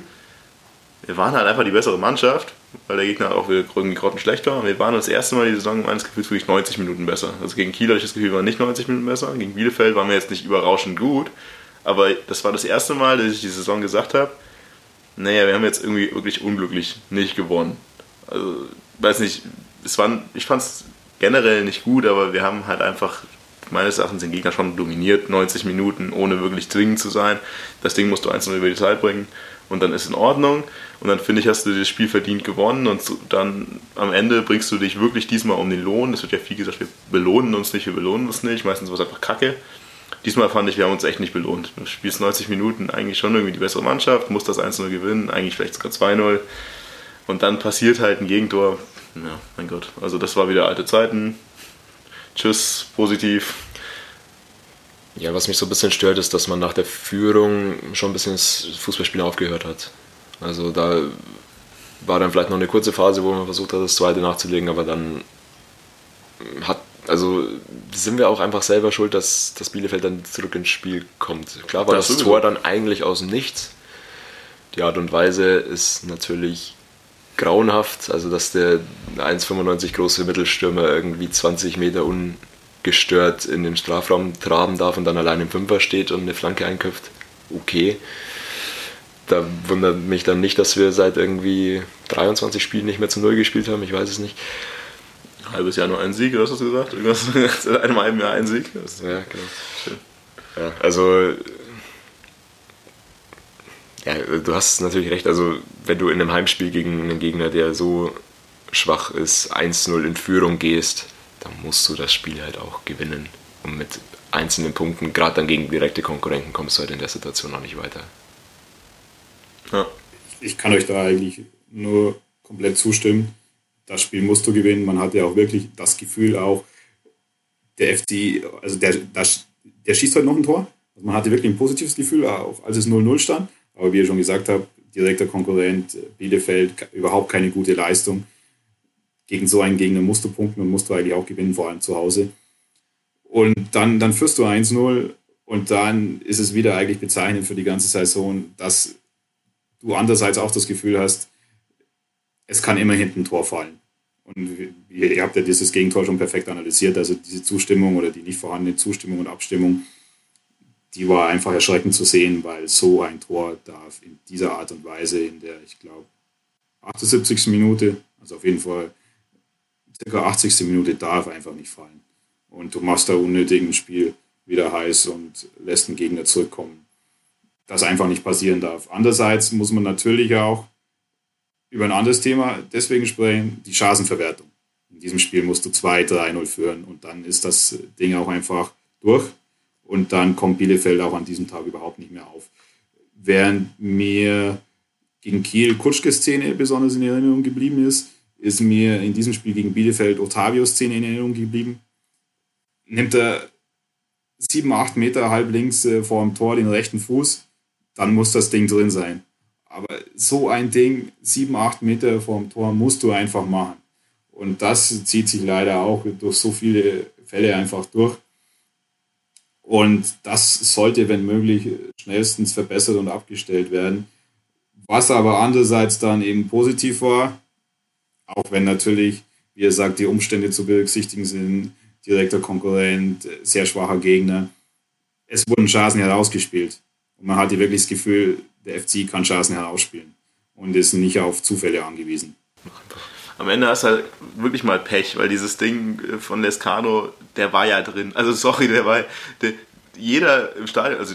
Speaker 1: wir waren halt einfach die bessere Mannschaft, weil der Gegner auch wieder irgendwie grottenschlecht war. Und wir waren das erste Mal die Saison meines Gefühls wirklich 90 Minuten besser. Also gegen Kiel hatte ich das Gefühl, wir waren nicht 90 Minuten besser. Gegen Bielefeld waren wir jetzt nicht überraschend gut. Aber das war das erste Mal, dass ich die Saison gesagt habe, naja, wir haben jetzt irgendwie wirklich unglücklich nicht gewonnen. Also, weiß nicht, es waren, ich fand es generell nicht gut, aber wir haben halt einfach meines Erachtens den Gegner schon dominiert, 90 Minuten, ohne wirklich zwingend zu sein. Das Ding musst du einzeln über die Zeit bringen und dann ist in Ordnung. Und dann finde ich, hast du das Spiel verdient gewonnen und dann am Ende bringst du dich wirklich diesmal um den Lohn. Es wird ja viel gesagt, wir belohnen uns nicht, wir belohnen uns nicht. Meistens war es einfach Kacke. Diesmal fand ich, wir haben uns echt nicht belohnt. Du spielst 90 Minuten eigentlich schon irgendwie die bessere Mannschaft, musst das 1-0 gewinnen, eigentlich vielleicht sogar 2-0. Und dann passiert halt ein Gegentor. Ja, mein Gott. Also das war wieder alte Zeiten. Tschüss, positiv.
Speaker 2: Ja, was mich so ein bisschen stört, ist, dass man nach der Führung schon ein bisschen das Fußballspielen aufgehört hat. Also da war dann vielleicht noch eine kurze Phase, wo man versucht hat, das zweite nachzulegen, aber dann hat, also sind wir auch einfach selber schuld, dass das Bielefeld dann zurück ins Spiel kommt. Klar war das, das Tor dann eigentlich aus dem Nichts. Die Art und Weise ist natürlich grauenhaft, also dass der 1,95 große Mittelstürmer irgendwie 20 Meter ungestört in den Strafraum traben darf und dann allein im Fünfer steht und eine Flanke einköpft. Okay da wundert mich dann nicht, dass wir seit irgendwie 23 Spielen nicht mehr zu Null gespielt haben. Ich weiß es nicht.
Speaker 1: Ein halbes Jahr nur ein Sieg, oder hast du gesagt? Irgendwas seit einem halben Jahr ein Sieg.
Speaker 2: Das ja, genau. Schön. Ja, also ja, du hast natürlich recht. Also, wenn du in einem Heimspiel gegen einen Gegner, der so schwach ist, 1-0 in Führung gehst, dann musst du das Spiel halt auch gewinnen. Und mit einzelnen Punkten, gerade dann gegen direkte Konkurrenten, kommst du halt in der Situation auch nicht weiter.
Speaker 3: Ja. Ich kann euch da eigentlich nur komplett zustimmen. Das Spiel musst du gewinnen. Man hatte ja auch wirklich das Gefühl auch, der FC, also der, das, der schießt heute noch ein Tor. Also man hatte wirklich ein positives Gefühl, auch als es 0-0 stand. Aber wie ihr schon gesagt habt, direkter Konkurrent, Bielefeld, überhaupt keine gute Leistung. Gegen so einen Gegner musst du punkten und musst du eigentlich auch gewinnen, vor allem zu Hause. Und dann, dann führst du 1-0 und dann ist es wieder eigentlich bezeichnend für die ganze Saison, dass du andererseits auch das Gefühl hast, es kann immer hinten ein Tor fallen. Und ihr habt ja dieses Gegentor schon perfekt analysiert. Also diese Zustimmung oder die nicht vorhandene Zustimmung und Abstimmung, die war einfach erschreckend zu sehen, weil so ein Tor darf in dieser Art und Weise in der, ich glaube, 78. Minute, also auf jeden Fall circa 80. Minute darf einfach nicht fallen. Und du machst da unnötig ein Spiel wieder heiß und lässt den Gegner zurückkommen das einfach nicht passieren darf. Andererseits muss man natürlich auch über ein anderes Thema deswegen sprechen, die Chancenverwertung. In diesem Spiel musst du 2-3-0 führen und dann ist das Ding auch einfach durch und dann kommt Bielefeld auch an diesem Tag überhaupt nicht mehr auf. Während mir gegen Kiel Kutschkes Szene besonders in Erinnerung geblieben ist, ist mir in diesem Spiel gegen Bielefeld Otavios Szene in Erinnerung geblieben. Nimmt er sieben, acht Meter halb links äh, vor dem Tor den rechten Fuß, dann muss das Ding drin sein. Aber so ein Ding, sieben, acht Meter vom Tor, musst du einfach machen. Und das zieht sich leider auch durch so viele Fälle einfach durch. Und das sollte, wenn möglich, schnellstens verbessert und abgestellt werden. Was aber andererseits dann eben positiv war, auch wenn natürlich, wie er sagt, die Umstände zu berücksichtigen sind, direkter Konkurrent, sehr schwacher Gegner. Es wurden Chancen herausgespielt. Und man hatte wirklich das Gefühl, der FC kann Chancen herausspielen und ist nicht auf Zufälle angewiesen.
Speaker 1: Am Ende hast du halt wirklich mal Pech, weil dieses Ding von Lescano, der war ja drin. Also sorry, der war, der, jeder im Stadion, also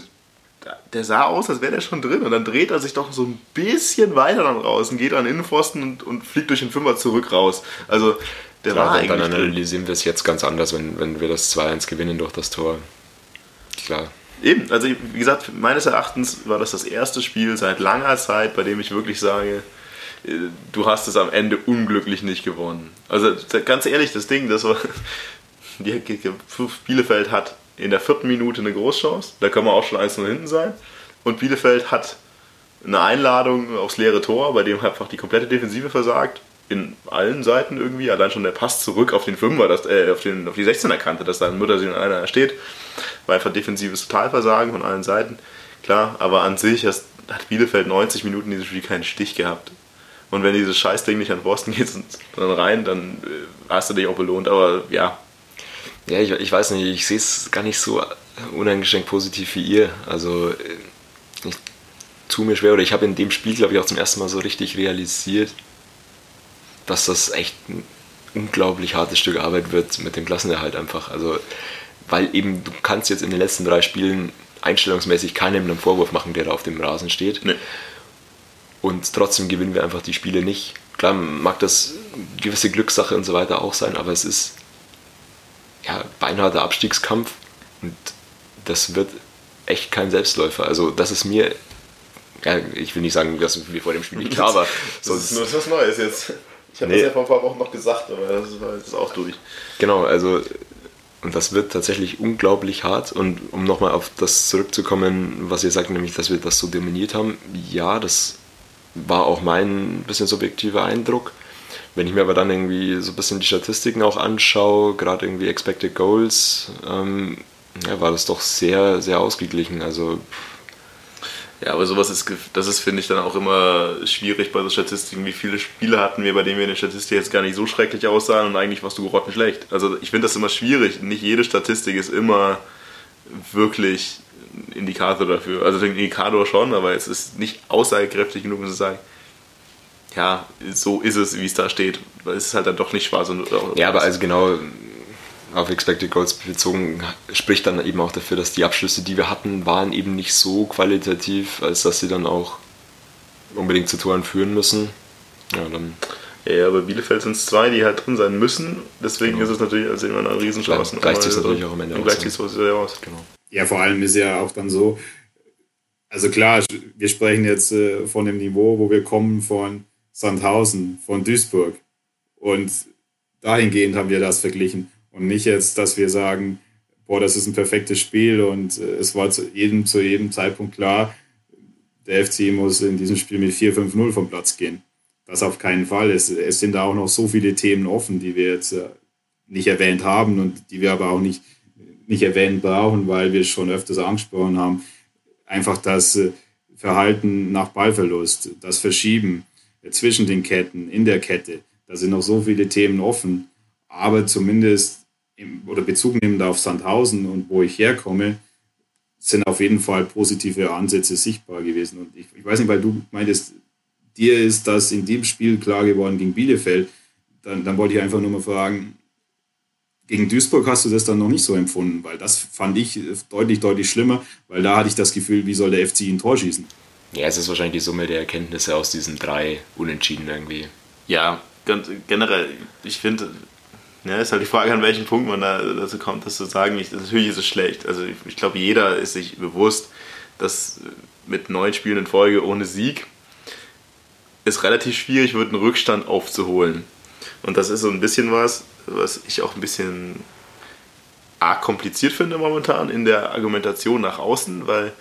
Speaker 1: der sah aus, als wäre der schon drin. Und dann dreht er sich doch so ein bisschen weiter dann raus und geht an den Innenpfosten und, und fliegt durch den Fünfer zurück raus. Also der
Speaker 2: Klar,
Speaker 1: war eigentlich
Speaker 2: dann analysieren wir es jetzt ganz anders, wenn, wenn wir das 2-1 gewinnen durch das Tor. Klar.
Speaker 1: Eben, also wie gesagt, meines Erachtens war das das erste Spiel seit langer Zeit, bei dem ich wirklich sage, äh, du hast es am Ende unglücklich nicht gewonnen. Also ganz ehrlich, das Ding, das war, die, Bielefeld hat in der vierten Minute eine Großchance, da kann man auch schon 1-0 hinten sein. Und Bielefeld hat eine Einladung aufs leere Tor, bei dem einfach die komplette Defensive versagt. In allen Seiten irgendwie. Allein schon der Pass zurück auf den Fünfer, das, äh, auf, den, auf die 16er Kante, dass da ein Muttersinn einer steht. War einfach defensives Totalversagen von allen Seiten. Klar, aber an sich hat Bielefeld 90 Minuten in diesem Spiel keinen Stich gehabt. Und wenn dieses Scheißding nicht an Boston geht und dann rein, dann äh, hast du dich auch belohnt. Aber ja.
Speaker 2: Ja, ich, ich weiß nicht, ich sehe es gar nicht so uneingeschränkt positiv wie ihr. Also äh, ich tue mir schwer, oder ich habe in dem Spiel, glaube ich, auch zum ersten Mal so richtig realisiert, dass das echt ein unglaublich hartes Stück Arbeit wird mit dem Klassenerhalt einfach. Also, weil eben du kannst jetzt in den letzten drei Spielen einstellungsmäßig keinem einen Vorwurf machen, der da auf dem Rasen steht.
Speaker 1: Nee.
Speaker 2: Und trotzdem gewinnen wir einfach die Spiele nicht. Klar mag das gewisse Glückssache und so weiter auch sein, aber es ist ja beinharter Abstiegskampf und das wird echt kein Selbstläufer. Also das ist mir, ja, ich will nicht sagen, dass mir vor dem Spiel nicht klar war.
Speaker 1: Das ist nur was Neues jetzt. Ich habe
Speaker 2: Nee.
Speaker 1: das ja vor ein paar Wochen noch gesagt, aber das war jetzt auch durch.
Speaker 2: Genau, also und das wird tatsächlich unglaublich hart. Und um nochmal auf das zurückzukommen, was ihr sagt, nämlich, dass wir das so dominiert haben, ja, das war auch mein bisschen subjektiver Eindruck. Wenn ich mir aber dann irgendwie so ein bisschen die Statistiken auch anschaue, gerade irgendwie Expected Goals, ähm, ja, war das doch sehr, sehr ausgeglichen. Also
Speaker 1: Ja, aber sowas ist, das ist, finde ich, dann auch immer schwierig bei so Statistiken. Wie viele Spiele hatten wir, bei denen wir in der Statistik jetzt gar nicht so schrecklich aussahen und eigentlich warst du grottenschlecht. Also ich finde das immer schwierig. Nicht jede Statistik ist immer wirklich Indikator dafür. Also ein Indikator schon, aber es ist nicht aussagekräftig genug, um zu sagen, ja, so ist es, wie es da steht. Weil es ist halt dann doch nicht schwarz und
Speaker 2: Ja, aber also genau auf Expected Goals bezogen spricht dann eben auch dafür, dass die Abschlüsse, die wir hatten, waren eben nicht so qualitativ, als dass sie dann auch unbedingt zu Toren führen müssen. Ja, dann
Speaker 1: Ja, aber Bielefeld sind es zwei, die halt drin sein müssen. Deswegen
Speaker 2: Genau.
Speaker 1: ist es natürlich als immer eine Riesenchance.
Speaker 2: Gleicht
Speaker 1: Aber-
Speaker 2: natürlich auch am Ende
Speaker 1: und
Speaker 2: aus,
Speaker 1: gleicht
Speaker 2: ja.
Speaker 1: sich's so sehr aus.
Speaker 2: genau.
Speaker 3: Ja, vor allem ist ja auch dann so, also klar, wir sprechen jetzt äh, von dem Niveau, wo wir kommen von Sandhausen, von Duisburg. Und dahingehend haben wir das verglichen. Und nicht jetzt, dass wir sagen, boah, das ist ein perfektes Spiel und äh, es war zu jedem, zu jedem Zeitpunkt klar, der FC muss in diesem Spiel mit 4-5-0 vom Platz gehen. Das auf keinen Fall. Es, es sind da auch noch so viele Themen offen, die wir jetzt äh, nicht erwähnt haben und die wir aber auch nicht, nicht erwähnen brauchen, weil wir schon öfters angesprochen haben. Einfach das äh, Verhalten nach Ballverlust, das Verschieben äh, zwischen den Ketten, in der Kette. Da sind noch so viele Themen offen. Aber zumindest im, oder Bezug nehmend auf Sandhausen und wo ich herkomme, sind auf jeden Fall positive Ansätze sichtbar gewesen. Und ich, ich weiß nicht, weil du meintest, dir ist das in dem Spiel klar geworden gegen Bielefeld. Dann, dann wollte ich einfach nur mal fragen, gegen Duisburg hast du das dann noch nicht so empfunden, weil das fand ich deutlich, deutlich schlimmer, weil da hatte ich das Gefühl, wie soll der FC ein Tor schießen?
Speaker 2: Ja, es ist wahrscheinlich die Summe der Erkenntnisse aus diesen drei Unentschieden irgendwie.
Speaker 1: Ja, ganz, generell, ich finde, ja, ist halt die Frage, an welchem Punkt man da dazu kommt, das zu sagen. Ich, natürlich ist es schlecht. Also ich, ich glaube, jeder ist sich bewusst, dass mit neun Spielen in Folge ohne Sieg es relativ schwierig wird, einen Rückstand aufzuholen. Und das ist so ein bisschen was, was ich auch ein bisschen arg kompliziert finde momentan in der Argumentation nach außen, weil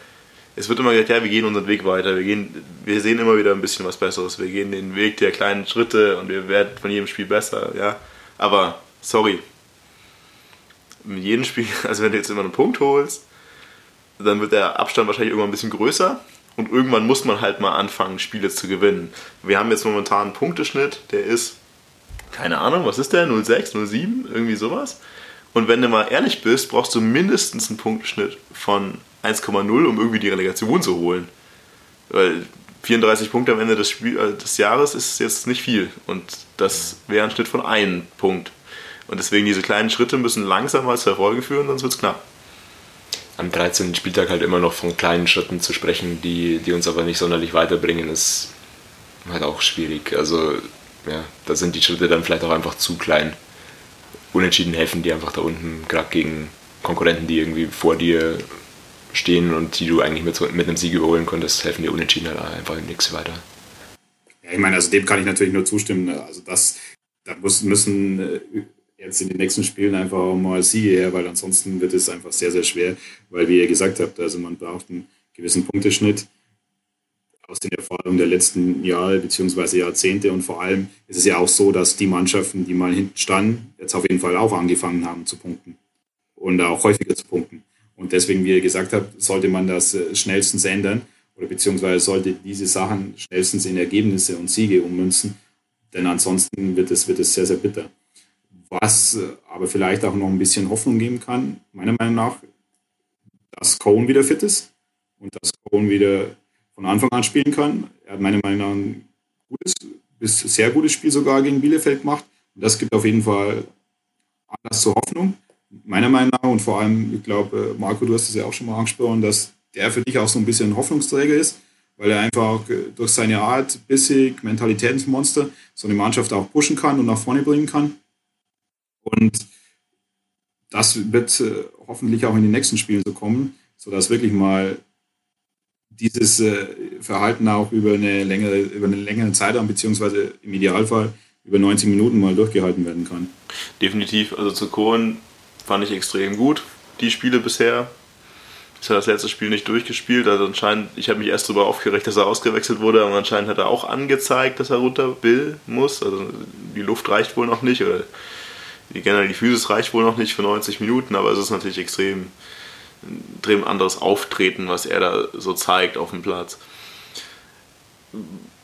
Speaker 1: es wird immer gesagt, ja, wir gehen unseren Weg weiter, wir, gehen, wir sehen immer wieder ein bisschen was Besseres, wir gehen den Weg der kleinen Schritte und wir werden von jedem Spiel besser, ja. Aber, sorry, mit jedem Spiel, also wenn du jetzt immer einen Punkt holst, dann wird der Abstand wahrscheinlich irgendwann ein bisschen größer und irgendwann muss man halt mal anfangen, Spiele zu gewinnen. Wir haben jetzt momentan einen Punkteschnitt, der ist, keine Ahnung, was ist der, 0,6, 0,7, irgendwie sowas. Und wenn du mal ehrlich bist, brauchst du mindestens einen Punkteschnitt von 1,0, um irgendwie die Relegation zu holen. Weil 34 Punkte am Ende des, Spiel, äh, des Jahres ist jetzt nicht viel. Und das wäre ein Schnitt von einem Punkt. Und deswegen diese kleinen Schritte müssen langsam als Erfolge führen, sonst wird es knapp.
Speaker 2: Am 13. Spieltag halt immer noch von kleinen Schritten zu sprechen, die, die uns aber nicht sonderlich weiterbringen, ist halt auch schwierig. Also, ja, da sind die Schritte dann vielleicht auch einfach zu klein. Unentschieden helfen die einfach da unten, gerade gegen Konkurrenten, die irgendwie vor dir stehen und die du eigentlich mit, mit einem Sieg überholen konntest, helfen dir Unentschieden halt einfach nichts weiter.
Speaker 3: Ja, ich meine, also dem kann ich natürlich nur zustimmen. Also das, da müssen äh, jetzt in den nächsten Spielen einfach auch mal Siege her, weil ansonsten wird es einfach sehr, sehr schwer, weil wie ihr gesagt habt, also man braucht einen gewissen Punkteschnitt aus den Erfahrungen der letzten Jahre bzw. Jahrzehnte und vor allem ist es ja auch so, dass die Mannschaften, die mal hinten standen, jetzt auf jeden Fall auch angefangen haben zu punkten und auch häufiger zu punkten. Und deswegen, wie ihr gesagt habt, sollte man das äh, schnellstens ändern oder beziehungsweise sollte diese Sachen schnellstens in Ergebnisse und Siege ummünzen, denn ansonsten wird es, wird es sehr, sehr bitter. Was äh, aber vielleicht auch noch ein bisschen Hoffnung geben kann, meiner Meinung nach, dass Cohen wieder fit ist und dass Cohen wieder von Anfang an spielen kann. Er hat meiner Meinung nach ein gutes, bis sehr gutes Spiel sogar gegen Bielefeld gemacht. Und das gibt auf jeden Fall Anlass zur Hoffnung, meiner Meinung nach. Und vor allem, ich glaube, Marco, du hast es ja auch schon mal angesprochen, dass der für dich auch so ein bisschen Hoffnungsträger ist, weil er einfach durch seine Art, bissig, Mentalitätsmonster, so eine Mannschaft auch pushen kann und nach vorne bringen kann. Und das wird äh, hoffentlich auch in den nächsten Spielen so kommen, sodass wirklich mal dieses äh, Verhalten auch über eine längere, über eine längere Zeitraum, beziehungsweise im Idealfall über 90 Minuten mal durchgehalten werden kann.
Speaker 1: Definitiv, also zu Kohlen fand ich extrem gut, die Spiele bisher. Ist ja das letzte Spiel nicht durchgespielt, also anscheinend, ich habe mich erst darüber aufgeregt, dass er ausgewechselt wurde, aber anscheinend hat er auch angezeigt, dass er runter will, muss. Also die Luft reicht wohl noch nicht, oder generell die Physis reicht wohl noch nicht für 90 Minuten, aber es ist natürlich extrem, extrem anderes Auftreten, was er da so zeigt auf dem Platz.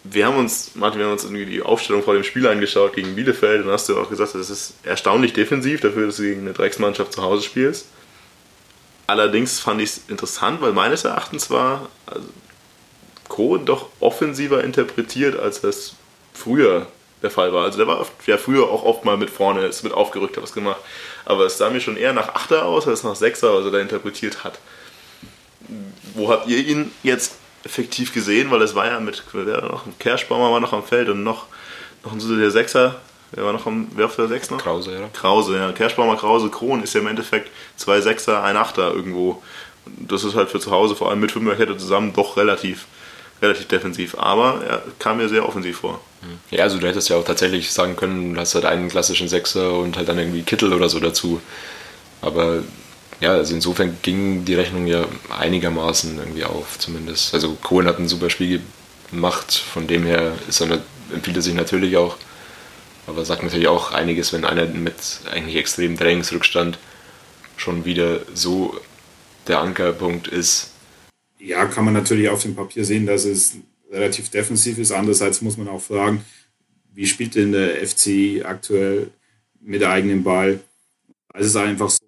Speaker 1: Wir haben uns, Martin, wir haben uns irgendwie die Aufstellung vor dem Spiel angeschaut gegen Bielefeld und hast du auch gesagt, das ist erstaunlich defensiv dafür, dass du gegen eine Drecksmannschaft zu Hause spielst. Allerdings fand ich es interessant, weil meines Erachtens war also Kohn doch offensiver interpretiert, als es früher der Fall war. Also der war ja früher auch oft mal mit vorne, ist mit aufgerückt, hat was gemacht. Aber es sah mir schon eher nach Achter aus, als nach Sechser, was er da interpretiert hat. Wo habt ihr ihn jetzt effektiv gesehen? Weil es war ja mit, wer noch, Kerschbaumer war noch am Feld und noch, noch ein der Sechser. Wer war noch am, wer auf der Sechs noch?
Speaker 2: Krause, ja.
Speaker 1: Krause, ja. Kerschbaumer, Krause, Kron ist ja im Endeffekt zwei Sechser, ein Achter irgendwo. Das ist halt für zu Hause, vor allem mit Fünferkette zusammen, doch relativ relativ defensiv, aber er kam mir sehr offensiv vor.
Speaker 2: Ja, also du hättest ja auch tatsächlich sagen können, du hast halt einen klassischen Sechser und halt dann irgendwie Kittel oder so dazu. Aber ja, also insofern ging die Rechnung ja einigermaßen irgendwie auf, zumindest. Also Cohen hat ein super Spiel gemacht, von dem her ist er, empfiehlt er sich natürlich auch. Aber sagt natürlich auch einiges, wenn einer mit eigentlich extrem Drängungsrückstand schon wieder so der Ankerpunkt ist,
Speaker 3: ja, kann man natürlich auf dem Papier sehen, dass es relativ defensiv ist. Andererseits muss man auch fragen, wie spielt denn der FC aktuell mit eigenem Ball? Es ist einfach so,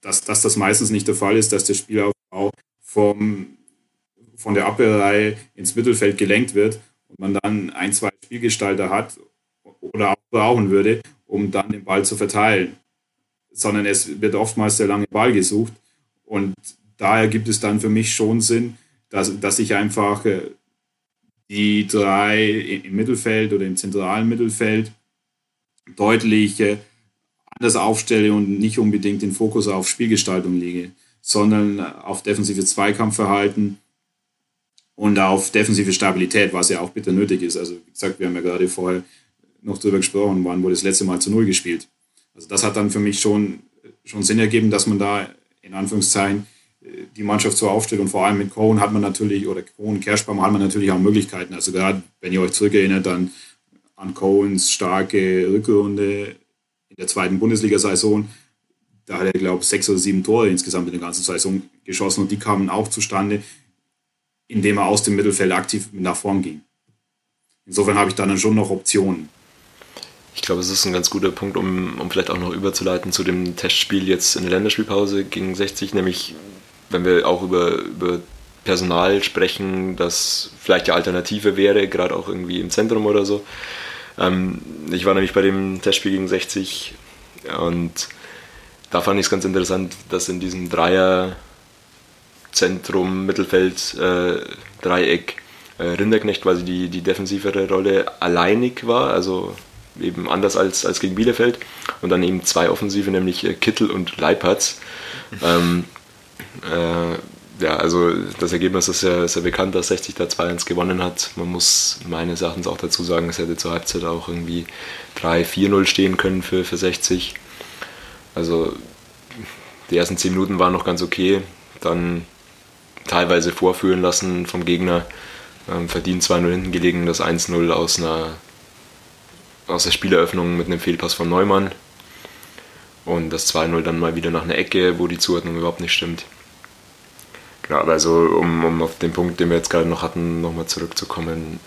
Speaker 3: dass, dass das meistens nicht der Fall ist, dass der Spielaufbau vom, von der Abwehrreihe ins Mittelfeld gelenkt wird und man dann ein, zwei Spielgestalter hat oder auch brauchen würde, um dann den Ball zu verteilen. Sondern es wird oftmals der lange Ball gesucht und daher gibt es dann für mich schon Sinn, dass, dass ich einfach äh, die drei im Mittelfeld oder im zentralen Mittelfeld deutlich äh, anders aufstelle und nicht unbedingt den Fokus auf Spielgestaltung lege, sondern auf defensive Zweikampfverhalten und auf defensive Stabilität, was ja auch bitter nötig ist. Also wie gesagt, wir haben ja gerade vorher noch darüber gesprochen, wann wurde das letzte Mal zu Null gespielt. Also das hat dann für mich schon, schon Sinn ergeben, dass man da in Anführungszeichen die Mannschaft so aufstellt. Und vor allem mit Cohen hat man natürlich, oder Cohen, Kerschbaum hat man natürlich auch Möglichkeiten. Also gerade, wenn ihr euch zurückerinnert, dann an Cohens starke Rückrunde in der zweiten Bundesliga-Saison, da hat er, glaube ich, sechs oder sieben Tore insgesamt in der ganzen Saison geschossen und die kamen auch zustande, indem er aus dem Mittelfeld aktiv nach vorn ging. Insofern habe ich dann schon noch Optionen.
Speaker 2: Ich glaube, es ist ein ganz guter Punkt, um, um vielleicht auch noch überzuleiten zu dem Testspiel jetzt in der Länderspielpause gegen 60, nämlich wenn wir auch über, über Personal sprechen, das vielleicht die Alternative wäre, gerade auch irgendwie im Zentrum oder so. Ähm, ich war nämlich bei dem Testspiel gegen 60 Und da fand ich es ganz interessant, dass in diesem Dreier Zentrum, Mittelfeld, äh, Dreieck äh, Rinderknecht quasi die, die defensivere Rolle alleinig war, also eben anders als, als gegen Bielefeld. Und dann eben zwei Offensive, nämlich äh, Kittel und Leipertz. Ähm, äh, ja, also das Ergebnis ist ja, ist ja bekannt, dass 60 da 2-1 gewonnen hat. Man muss meines Erachtens auch dazu sagen, es hätte zur Halbzeit auch irgendwie 3-4-0 stehen können für, für 60. Also die ersten 10 Minuten waren noch ganz okay. Dann teilweise vorführen lassen vom Gegner. Ähm, verdient 2-0 hinten gelegen, das 1-0 aus einer aus der Spieleröffnung mit einem Fehlpass von Neumann. Und das 2-0 dann mal wieder nach einer Ecke, wo die Zuordnung überhaupt nicht stimmt. Genau, aber also um, um auf den Punkt, den wir jetzt gerade noch hatten, nochmal zurückzukommen.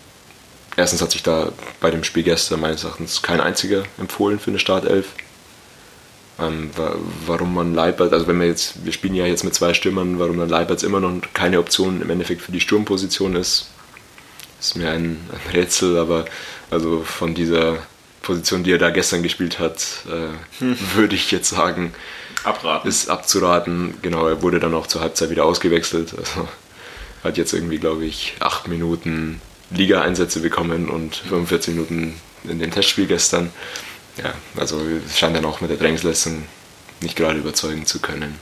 Speaker 2: Erstens hat sich da bei dem Spiel gestern meines Erachtens kein einziger empfohlen für eine Startelf. Ähm, warum man Leipert, also wenn wir jetzt, wir spielen ja jetzt mit zwei Stürmern, warum dann Leipert immer noch keine Option im Endeffekt für die Sturmposition ist, ist mir ein, ein Rätsel, aber also von dieser Position, die er da gestern gespielt hat, äh, hm. würde ich jetzt sagen,
Speaker 1: Abraten.
Speaker 2: ist abzuraten. Genau, er wurde dann auch zur Halbzeit wieder ausgewechselt. Also hat jetzt irgendwie, glaube ich, acht Minuten Liga-Einsätze bekommen und 45 Minuten in dem Testspiel gestern. Ja, also scheint dann auch mit der Trainingsleistung nicht gerade überzeugen zu können.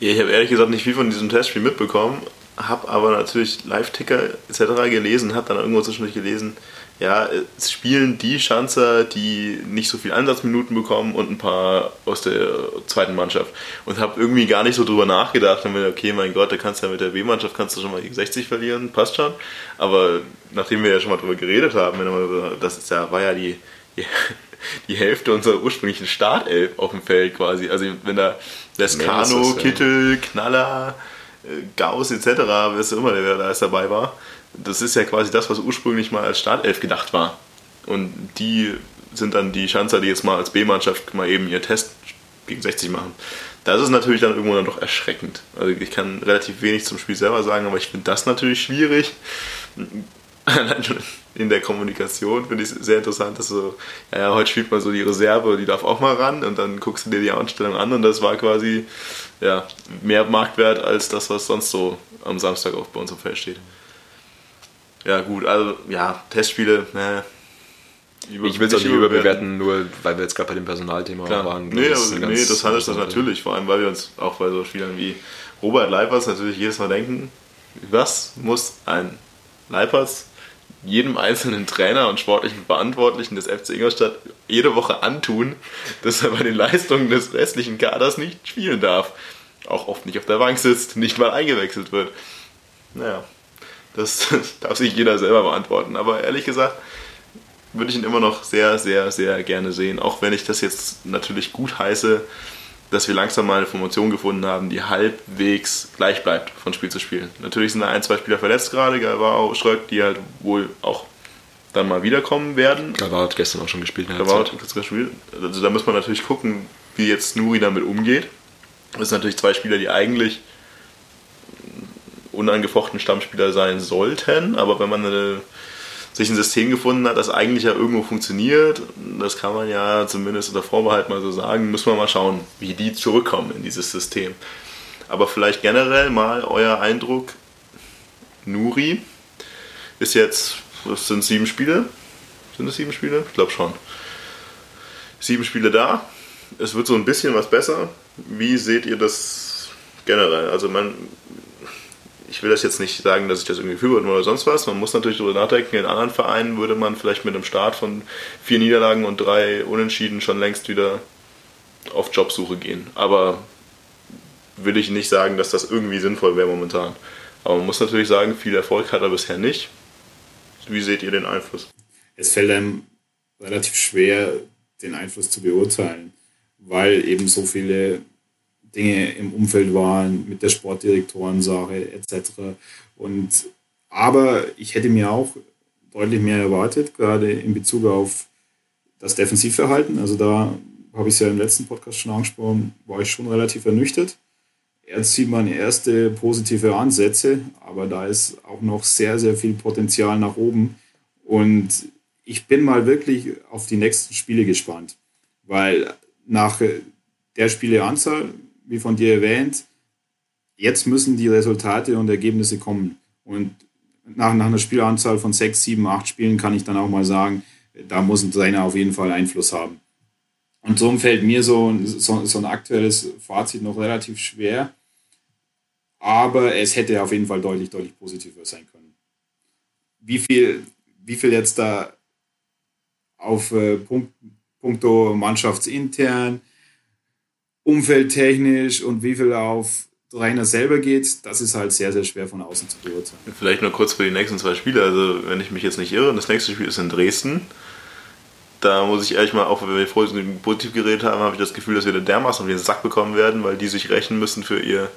Speaker 1: Ja, ich habe ehrlich gesagt nicht viel von diesem Testspiel mitbekommen, habe aber natürlich Live-Ticker etc. gelesen, habe dann irgendwo zwischendurch gelesen, ja, es spielen die Schanzer, die nicht so viel Einsatzminuten bekommen und ein paar aus der zweiten Mannschaft. Und habe irgendwie gar nicht so drüber nachgedacht. Und mir, okay, mein Gott, da kannst du ja mit der B-Mannschaft kannst du schon mal gegen 60 verlieren, passt schon. Aber nachdem wir ja schon mal drüber geredet haben, das ist ja, war ja die, die Hälfte unserer ursprünglichen Startelf auf dem Feld quasi. Also wenn da Lescano, Kittel, Knaller, äh, Gauss etc., wer ist immer der, da dabei war, das ist ja quasi das, was ursprünglich mal als Startelf gedacht war. Und die sind dann die Schanzer, die jetzt mal als B-Mannschaft mal eben ihr Test gegen 60 machen. Das ist natürlich dann irgendwo dann doch erschreckend. Also ich kann relativ wenig zum Spiel selber sagen, aber ich finde das natürlich schwierig. In der Kommunikation finde ich es sehr interessant, dass so, ja, ja, heute spielt man so die Reserve, die darf auch mal ran und dann guckst du dir die Anstellung an und das war quasi ja, mehr Marktwert als das, was sonst so am Samstag auch bei uns im Feld steht. Ja, gut, also ja, Testspiele, ne.
Speaker 2: Ich will es auch nicht überbewerten, nur weil wir jetzt gerade bei dem Personalthema Klar. waren.
Speaker 1: Nee, das, also, nee, das heißt das natürlich, vor allem weil wir uns auch bei so Spielern wie Robert Leipers natürlich jedes Mal denken, was muss ein Leipers jedem einzelnen Trainer und sportlichen Verantwortlichen des FC Ingolstadt jede Woche antun, dass er bei den Leistungen des restlichen Kaders nicht spielen darf. Auch oft nicht auf der Bank sitzt, nicht mal eingewechselt wird. Naja, das darf sich jeder selber beantworten. Aber ehrlich gesagt, würde ich ihn immer noch sehr, sehr, sehr gerne sehen. Auch wenn ich das jetzt natürlich gut heiße, dass wir langsam mal eine Formation gefunden haben, die halbwegs gleich bleibt von Spiel zu Spiel. Natürlich sind da ein, zwei Spieler verletzt gerade, Galvao, Schröck, die halt wohl auch dann mal wiederkommen werden.
Speaker 2: Galvao hat gestern auch schon gespielt.
Speaker 1: Galvao hat gestern gespielt. Also da muss man natürlich gucken, wie jetzt Nuri damit umgeht. Das sind natürlich zwei Spieler, die eigentlich unangefochten Stammspieler sein sollten, aber wenn man eine, sich ein System gefunden hat, das eigentlich ja irgendwo funktioniert, das kann man ja zumindest unter Vorbehalt mal so sagen, müssen wir mal schauen, wie die zurückkommen in dieses System. Aber vielleicht generell mal euer Eindruck, Nuri ist jetzt, das sind sieben Spiele, sind es sieben Spiele? Ich glaube schon. Sieben Spiele da, es wird so ein bisschen was besser. Wie seht ihr das generell? Also man, ich will das jetzt nicht sagen, dass ich das irgendwie führe oder sonst was. Man muss natürlich darüber nachdenken, in anderen Vereinen würde man vielleicht mit einem Start von vier Niederlagen und drei Unentschieden schon längst wieder auf Jobsuche gehen. Aber will ich nicht sagen, dass das irgendwie sinnvoll wäre momentan. Aber man muss natürlich sagen, viel Erfolg hat er bisher nicht. Wie seht ihr den Einfluss?
Speaker 3: Es fällt einem relativ schwer, den Einfluss zu beurteilen, weil eben so viele Dinge im Umfeld waren, mit der Sportdirektorensache etc. Und, aber ich hätte mir auch deutlich mehr erwartet, gerade in Bezug auf das Defensivverhalten. Also da habe ich es ja im letzten Podcast schon angesprochen, war ich schon relativ ernüchtert. Jetzt sieht man erste positive Ansätze, aber da ist auch noch sehr, sehr viel Potenzial nach oben. Und ich bin mal wirklich auf die nächsten Spiele gespannt, weil nach der Spieleanzahl, wie von dir erwähnt, jetzt müssen die Resultate und Ergebnisse kommen. Und nach, nach einer Spielanzahl von sechs, sieben, acht Spielen kann ich dann auch mal sagen, da muss ein Trainer auf jeden Fall Einfluss haben. Und so fällt mir so, so, so ein aktuelles Fazit noch relativ schwer. Aber es hätte auf jeden Fall deutlich, deutlich positiver sein können. Wie viel, wie viel jetzt da auf äh, Punkt, punkto mannschaftsintern, umfeldtechnisch und wie viel auf Trainer selber geht, das ist halt sehr, sehr schwer von außen zu beurteilen.
Speaker 1: Vielleicht nur kurz für die nächsten zwei Spiele. Also, wenn ich mich jetzt nicht irre, das nächste Spiel ist in Dresden. Da muss ich ehrlich mal, auch wenn wir vorhin positiv geredet haben, habe ich das Gefühl, dass wir da dermaßen auf den Sack bekommen werden, weil die sich rächen müssen für ihr,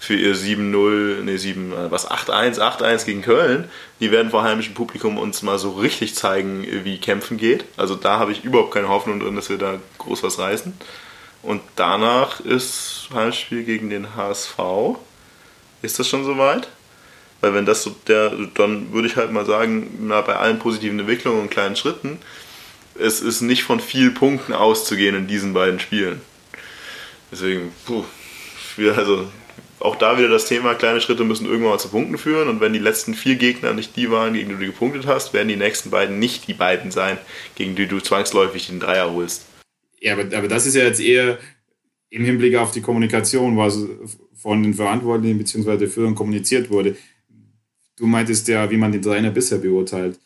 Speaker 1: für ihr 7-0, nee, 7, was, 8-1, 8-1 gegen Köln. Die werden vor heimischem Publikum uns mal so richtig zeigen, wie Kämpfen geht. Also da habe ich überhaupt keine Hoffnung drin, dass wir da groß was reißen. Und danach ist Heimspiel gegen den HSV. Ist das schon soweit? Weil wenn das so der, dann würde ich halt mal sagen, na, bei allen positiven Entwicklungen und kleinen Schritten, es ist nicht von vielen Punkten auszugehen in diesen beiden Spielen. Deswegen, puh, also auch da wieder das Thema, kleine Schritte müssen irgendwann mal zu Punkten führen und wenn die letzten vier Gegner nicht die waren, gegen die du gepunktet hast, werden die nächsten beiden nicht die beiden sein, gegen die du zwangsläufig den Dreier holst.
Speaker 3: Ja, aber, aber das ist ja jetzt eher im Hinblick auf die Kommunikation, was von den Verantwortlichen bzw. der Führung kommuniziert wurde. Du meintest ja, wie man den Trainer bisher beurteilt.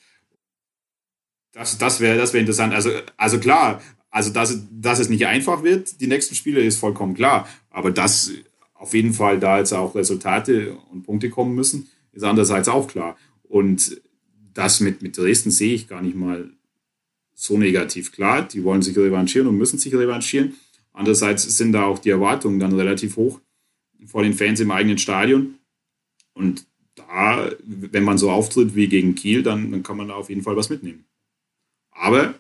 Speaker 3: Das, das wäre das wär interessant. Also, also klar, also dass, dass es nicht einfach wird, die nächsten Spiele ist vollkommen klar. Aber dass auf jeden Fall da jetzt auch Resultate und Punkte kommen müssen, ist andererseits auch klar. Und das mit, mit Dresden sehe ich gar nicht mal so negativ. Klar, die wollen sich revanchieren und müssen sich revanchieren. Andererseits sind da auch die Erwartungen dann relativ hoch vor den Fans im eigenen Stadion. Und da, wenn man so auftritt wie gegen Kiel, dann, dann kann man da auf jeden Fall was mitnehmen. Aber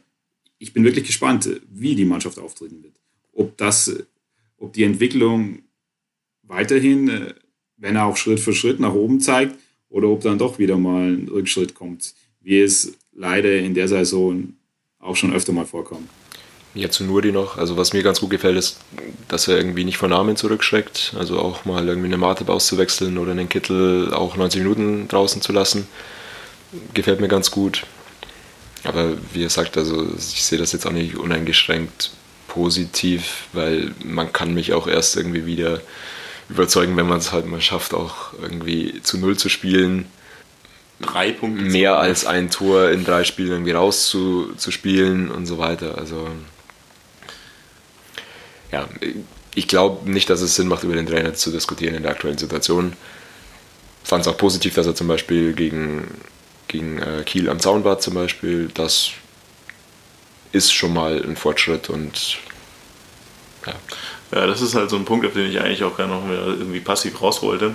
Speaker 3: ich bin wirklich gespannt, wie die Mannschaft auftreten wird. Ob das, ob die Entwicklung weiterhin, wenn er auch Schritt für Schritt nach oben zeigt, oder ob dann doch wieder mal ein Rückschritt kommt, wie es leider in der Saison auch schon öfter mal vorkommen.
Speaker 2: Ja, zu Nuri noch. Also was mir ganz gut gefällt, ist, dass er irgendwie nicht vor Namen zurückschreckt. Also auch mal irgendwie eine Marteb auszuwechseln oder einen Kittel auch 90 Minuten draußen zu lassen. Gefällt mir ganz gut. Aber wie er sagt, also ich sehe das jetzt auch nicht uneingeschränkt positiv, weil man kann mich auch erst irgendwie wieder überzeugen, wenn man es halt mal schafft, auch irgendwie zu Null zu spielen drei Punkte mehr als ein Tor in drei Spielen irgendwie rauszuspielen und so weiter. Also ja, ich glaube nicht, dass es Sinn macht, über den Trainer zu diskutieren in der aktuellen Situation. Fand es auch positiv, dass er zum Beispiel gegen, gegen äh, Kiel am Zaun war zum Beispiel. Das ist schon mal ein Fortschritt und
Speaker 1: ja. Ja, das ist halt so ein Punkt, auf den ich eigentlich auch gerne noch mehr irgendwie passiv raus wollte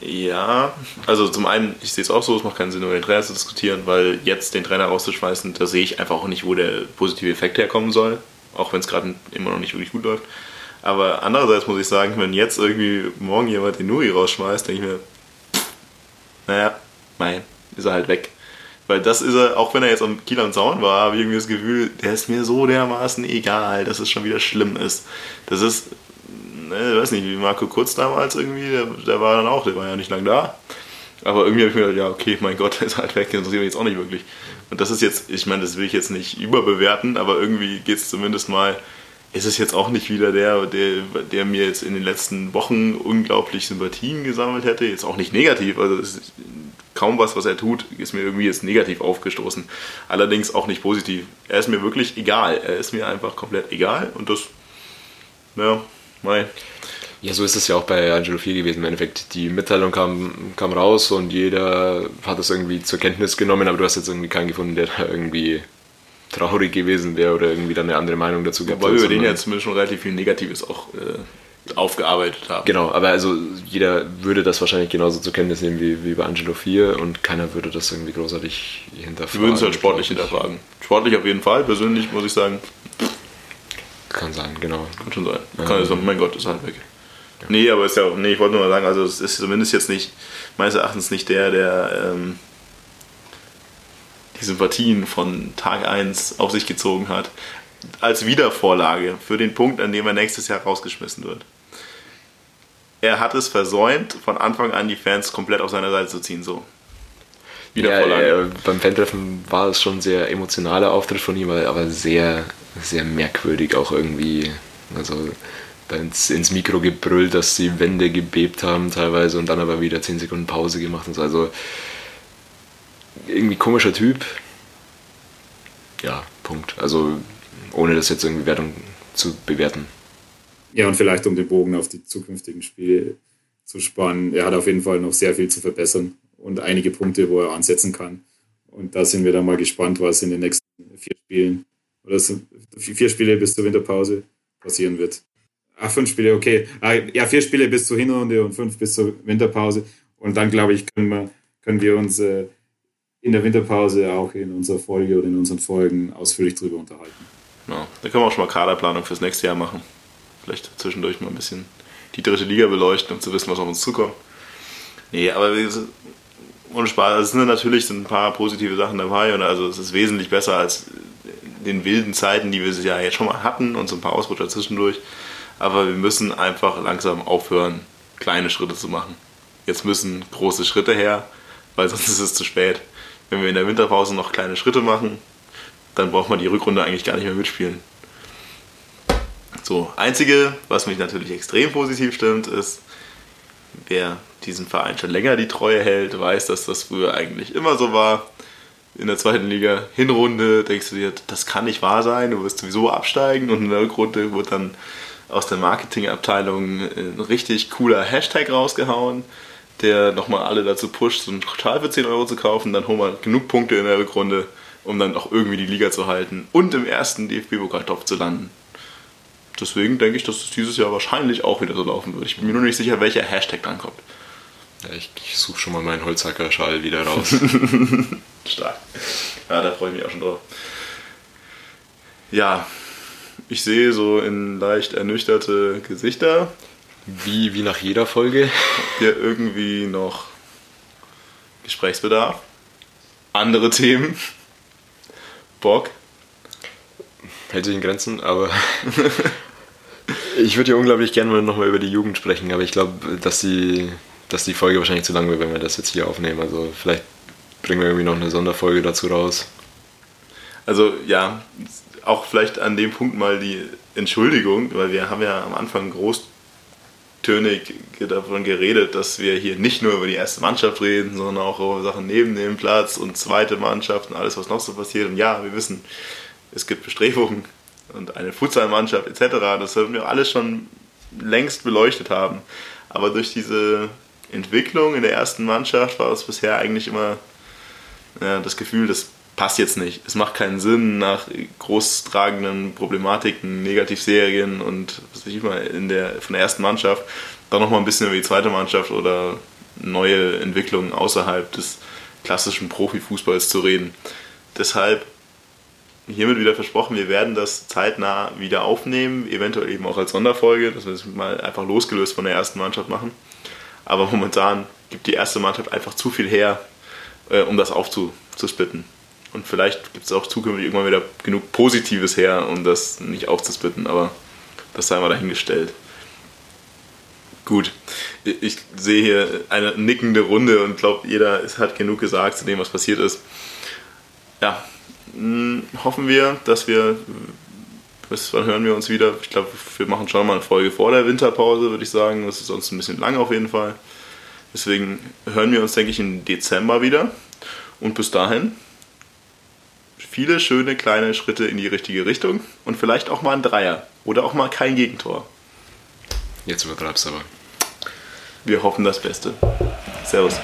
Speaker 1: ja, also zum einen, ich sehe es auch so, es macht keinen Sinn, über den Trainer zu diskutieren, weil jetzt den Trainer rauszuschmeißen, da sehe ich einfach auch nicht, wo der positive Effekt herkommen soll, auch wenn es gerade immer noch nicht wirklich gut läuft. Aber andererseits muss ich sagen, wenn jetzt irgendwie morgen jemand den Nuri rausschmeißt, denke ich mir, naja, mein, ist er halt weg. Weil das ist er, auch wenn er jetzt am Kiel am Zaun war, habe ich irgendwie das Gefühl, der ist mir so dermaßen egal, dass es schon wieder schlimm ist. Das ist, ne, ich weiß nicht, wie Marco Kurz damals irgendwie, der, der war dann auch, der war ja nicht lang da. Aber irgendwie habe ich mir gedacht, ja, okay, mein Gott, der ist halt weg, interessiert mich jetzt auch nicht wirklich. Und das ist jetzt, ich meine, das will ich jetzt nicht überbewerten, aber irgendwie geht es zumindest mal, ist es jetzt auch nicht wieder der, der, der mir jetzt in den letzten Wochen unglaublich Sympathien gesammelt hätte. Jetzt auch nicht negativ, also kaum was, was er tut, ist mir irgendwie jetzt negativ aufgestoßen. Allerdings auch nicht positiv. Er ist mir wirklich egal. Er ist mir einfach komplett egal und das, ja, Mai.
Speaker 2: Ja, so ist es ja auch bei Angelo 4 gewesen. Im Endeffekt, die Mitteilung kam, kam raus und jeder hat es irgendwie zur Kenntnis genommen, aber du hast jetzt irgendwie keinen gefunden, der da irgendwie traurig gewesen wäre oder irgendwie dann eine andere Meinung dazu
Speaker 1: gehabt Weil wir über den ja zumindest schon relativ viel Negatives auch äh, aufgearbeitet haben.
Speaker 2: Genau, aber also jeder würde das wahrscheinlich genauso zur Kenntnis nehmen wie, wie bei Angelo 4 und keiner würde das irgendwie großartig hinterfragen.
Speaker 1: Wir würden es halt sportlich hinterfragen. Sportlich auf jeden Fall, persönlich muss ich sagen,
Speaker 2: kann sein, genau.
Speaker 1: Kann schon sein. Kann also, mein Gott, ist halt weg. Ja. Nee, aber ist ja auch, nee, ich wollte nur mal sagen, also es ist zumindest jetzt nicht, meines Erachtens nicht der, der ähm, die Sympathien von Tag 1 auf sich gezogen hat. als Wiedervorlage für den Punkt, an dem er nächstes Jahr rausgeschmissen wird. Er hat es versäumt, von Anfang an die Fans komplett auf seine Seite zu ziehen. So.
Speaker 2: Wiedervorlage. Ja, ja, beim Fantreffen war es schon ein sehr emotionaler Auftritt von ihm, aber sehr, sehr merkwürdig auch irgendwie. Also ins, ins Mikro gebrüllt, dass die Wände gebebt haben teilweise und dann aber wieder 10 Sekunden Pause gemacht und so. Also irgendwie komischer Typ. Ja, Punkt. Also ohne das jetzt irgendwie Wertung zu bewerten.
Speaker 3: Ja, und vielleicht um den Bogen auf die zukünftigen Spiele zu spannen. Er hat auf jeden Fall noch sehr viel zu verbessern und einige Punkte, wo er ansetzen kann. Und da sind wir dann mal gespannt, was in den nächsten vier Spielen oder vier Spiele bis zur Winterpause passieren wird. Ach, fünf Spiele, okay. Ah, ja, vier Spiele bis zur Hinrunde und fünf bis zur Winterpause. Und dann, glaube ich, können wir, können wir uns äh, in der Winterpause auch in unserer Folge oder in unseren Folgen ausführlich drüber unterhalten.
Speaker 1: Ja, da können wir auch schon mal Kaderplanung fürs nächste Jahr machen. Vielleicht zwischendurch mal ein bisschen die dritte Liga beleuchten, um zu wissen, was auf uns zukommt. Nee, aber ohne Spaß, also es sind natürlich ein paar positive Sachen dabei und also es ist wesentlich besser als den wilden Zeiten, die wir ja jetzt schon mal hatten und so ein paar Ausrutscher zwischendurch. Aber wir müssen einfach langsam aufhören, kleine Schritte zu machen. Jetzt müssen große Schritte her, weil sonst ist es zu spät. Wenn wir in der Winterpause noch kleine Schritte machen, dann braucht man die Rückrunde eigentlich gar nicht mehr mitspielen. So, einzige, was mich natürlich extrem positiv stimmt, ist, wer diesem Verein schon länger die Treue hält, weiß, dass das früher eigentlich immer so war. In der zweiten Liga Hinrunde denkst du dir, das kann nicht wahr sein, du wirst sowieso absteigen und in der Rückrunde wird dann aus der Marketingabteilung ein richtig cooler Hashtag rausgehauen der nochmal alle dazu pusht, so einen Schal für 10 Euro zu kaufen. Dann holen wir genug Punkte in der Rückrunde, um dann auch irgendwie die Liga zu halten und im ersten DFB-Pokaltopf zu landen. Deswegen denke ich, dass es dieses Jahr wahrscheinlich auch wieder so laufen wird. Ich bin mir nur nicht sicher, welcher Hashtag dann kommt.
Speaker 2: Ja, ich, ich suche schon mal meinen Holzhacker-Schal wieder raus.
Speaker 1: Stark. Ja, da freue ich mich auch schon drauf. Ja, ich sehe so in leicht ernüchterte Gesichter.
Speaker 2: Wie, wie nach jeder Folge.
Speaker 1: Hier irgendwie noch Gesprächsbedarf? Andere Themen? Bock?
Speaker 2: Hält sich in Grenzen, aber ich würde ja unglaublich gerne nochmal über die Jugend sprechen, aber ich glaube, dass die, dass die Folge wahrscheinlich zu lang wird, wenn wir das jetzt hier aufnehmen. Also vielleicht bringen wir irgendwie noch eine Sonderfolge dazu raus.
Speaker 1: Also ja, auch vielleicht an dem Punkt mal die Entschuldigung, weil wir haben ja am Anfang groß tönig davon geredet, dass wir hier nicht nur über die erste Mannschaft reden, sondern auch über Sachen neben dem Platz und zweite Mannschaft und alles, was noch so passiert. Und ja, wir wissen, es gibt Bestrebungen und eine Futsalmannschaft etc. Das werden wir alles schon längst beleuchtet haben. Aber durch diese Entwicklung in der ersten Mannschaft war es bisher eigentlich immer ja, das Gefühl, das passt jetzt nicht. Es macht keinen Sinn, nach großtragenden Problematiken, Negativserien und was weiß ich mal in der, von der ersten Mannschaft dann nochmal ein bisschen über die zweite Mannschaft oder neue Entwicklungen außerhalb des klassischen Profifußballs zu reden. Deshalb hiermit wieder versprochen, wir werden das zeitnah wieder aufnehmen, eventuell eben auch als Sonderfolge, dass wir es mal einfach losgelöst von der ersten Mannschaft machen. Aber momentan gibt die erste Mannschaft einfach zu viel her, äh, um das aufzusplitten. Und vielleicht gibt es auch zukünftig irgendwann wieder genug Positives her, um das nicht aufzusplitten, aber das sei mal dahingestellt. Gut, ich sehe hier eine nickende Runde und glaube, jeder hat genug gesagt zu dem, was passiert ist. Ja, hm, hoffen wir, dass wir, bis wann hören wir uns wieder? Ich glaube, wir machen schon mal eine Folge vor der Winterpause, würde ich sagen. Das ist sonst ein bisschen lang auf jeden Fall. Deswegen hören wir uns, denke ich, im Dezember wieder. Und bis dahin viele schöne kleine Schritte in die richtige Richtung und vielleicht auch mal ein Dreier oder auch mal kein Gegentor.
Speaker 2: Jetzt übertreibst du aber.
Speaker 1: Wir hoffen das Beste. Servus.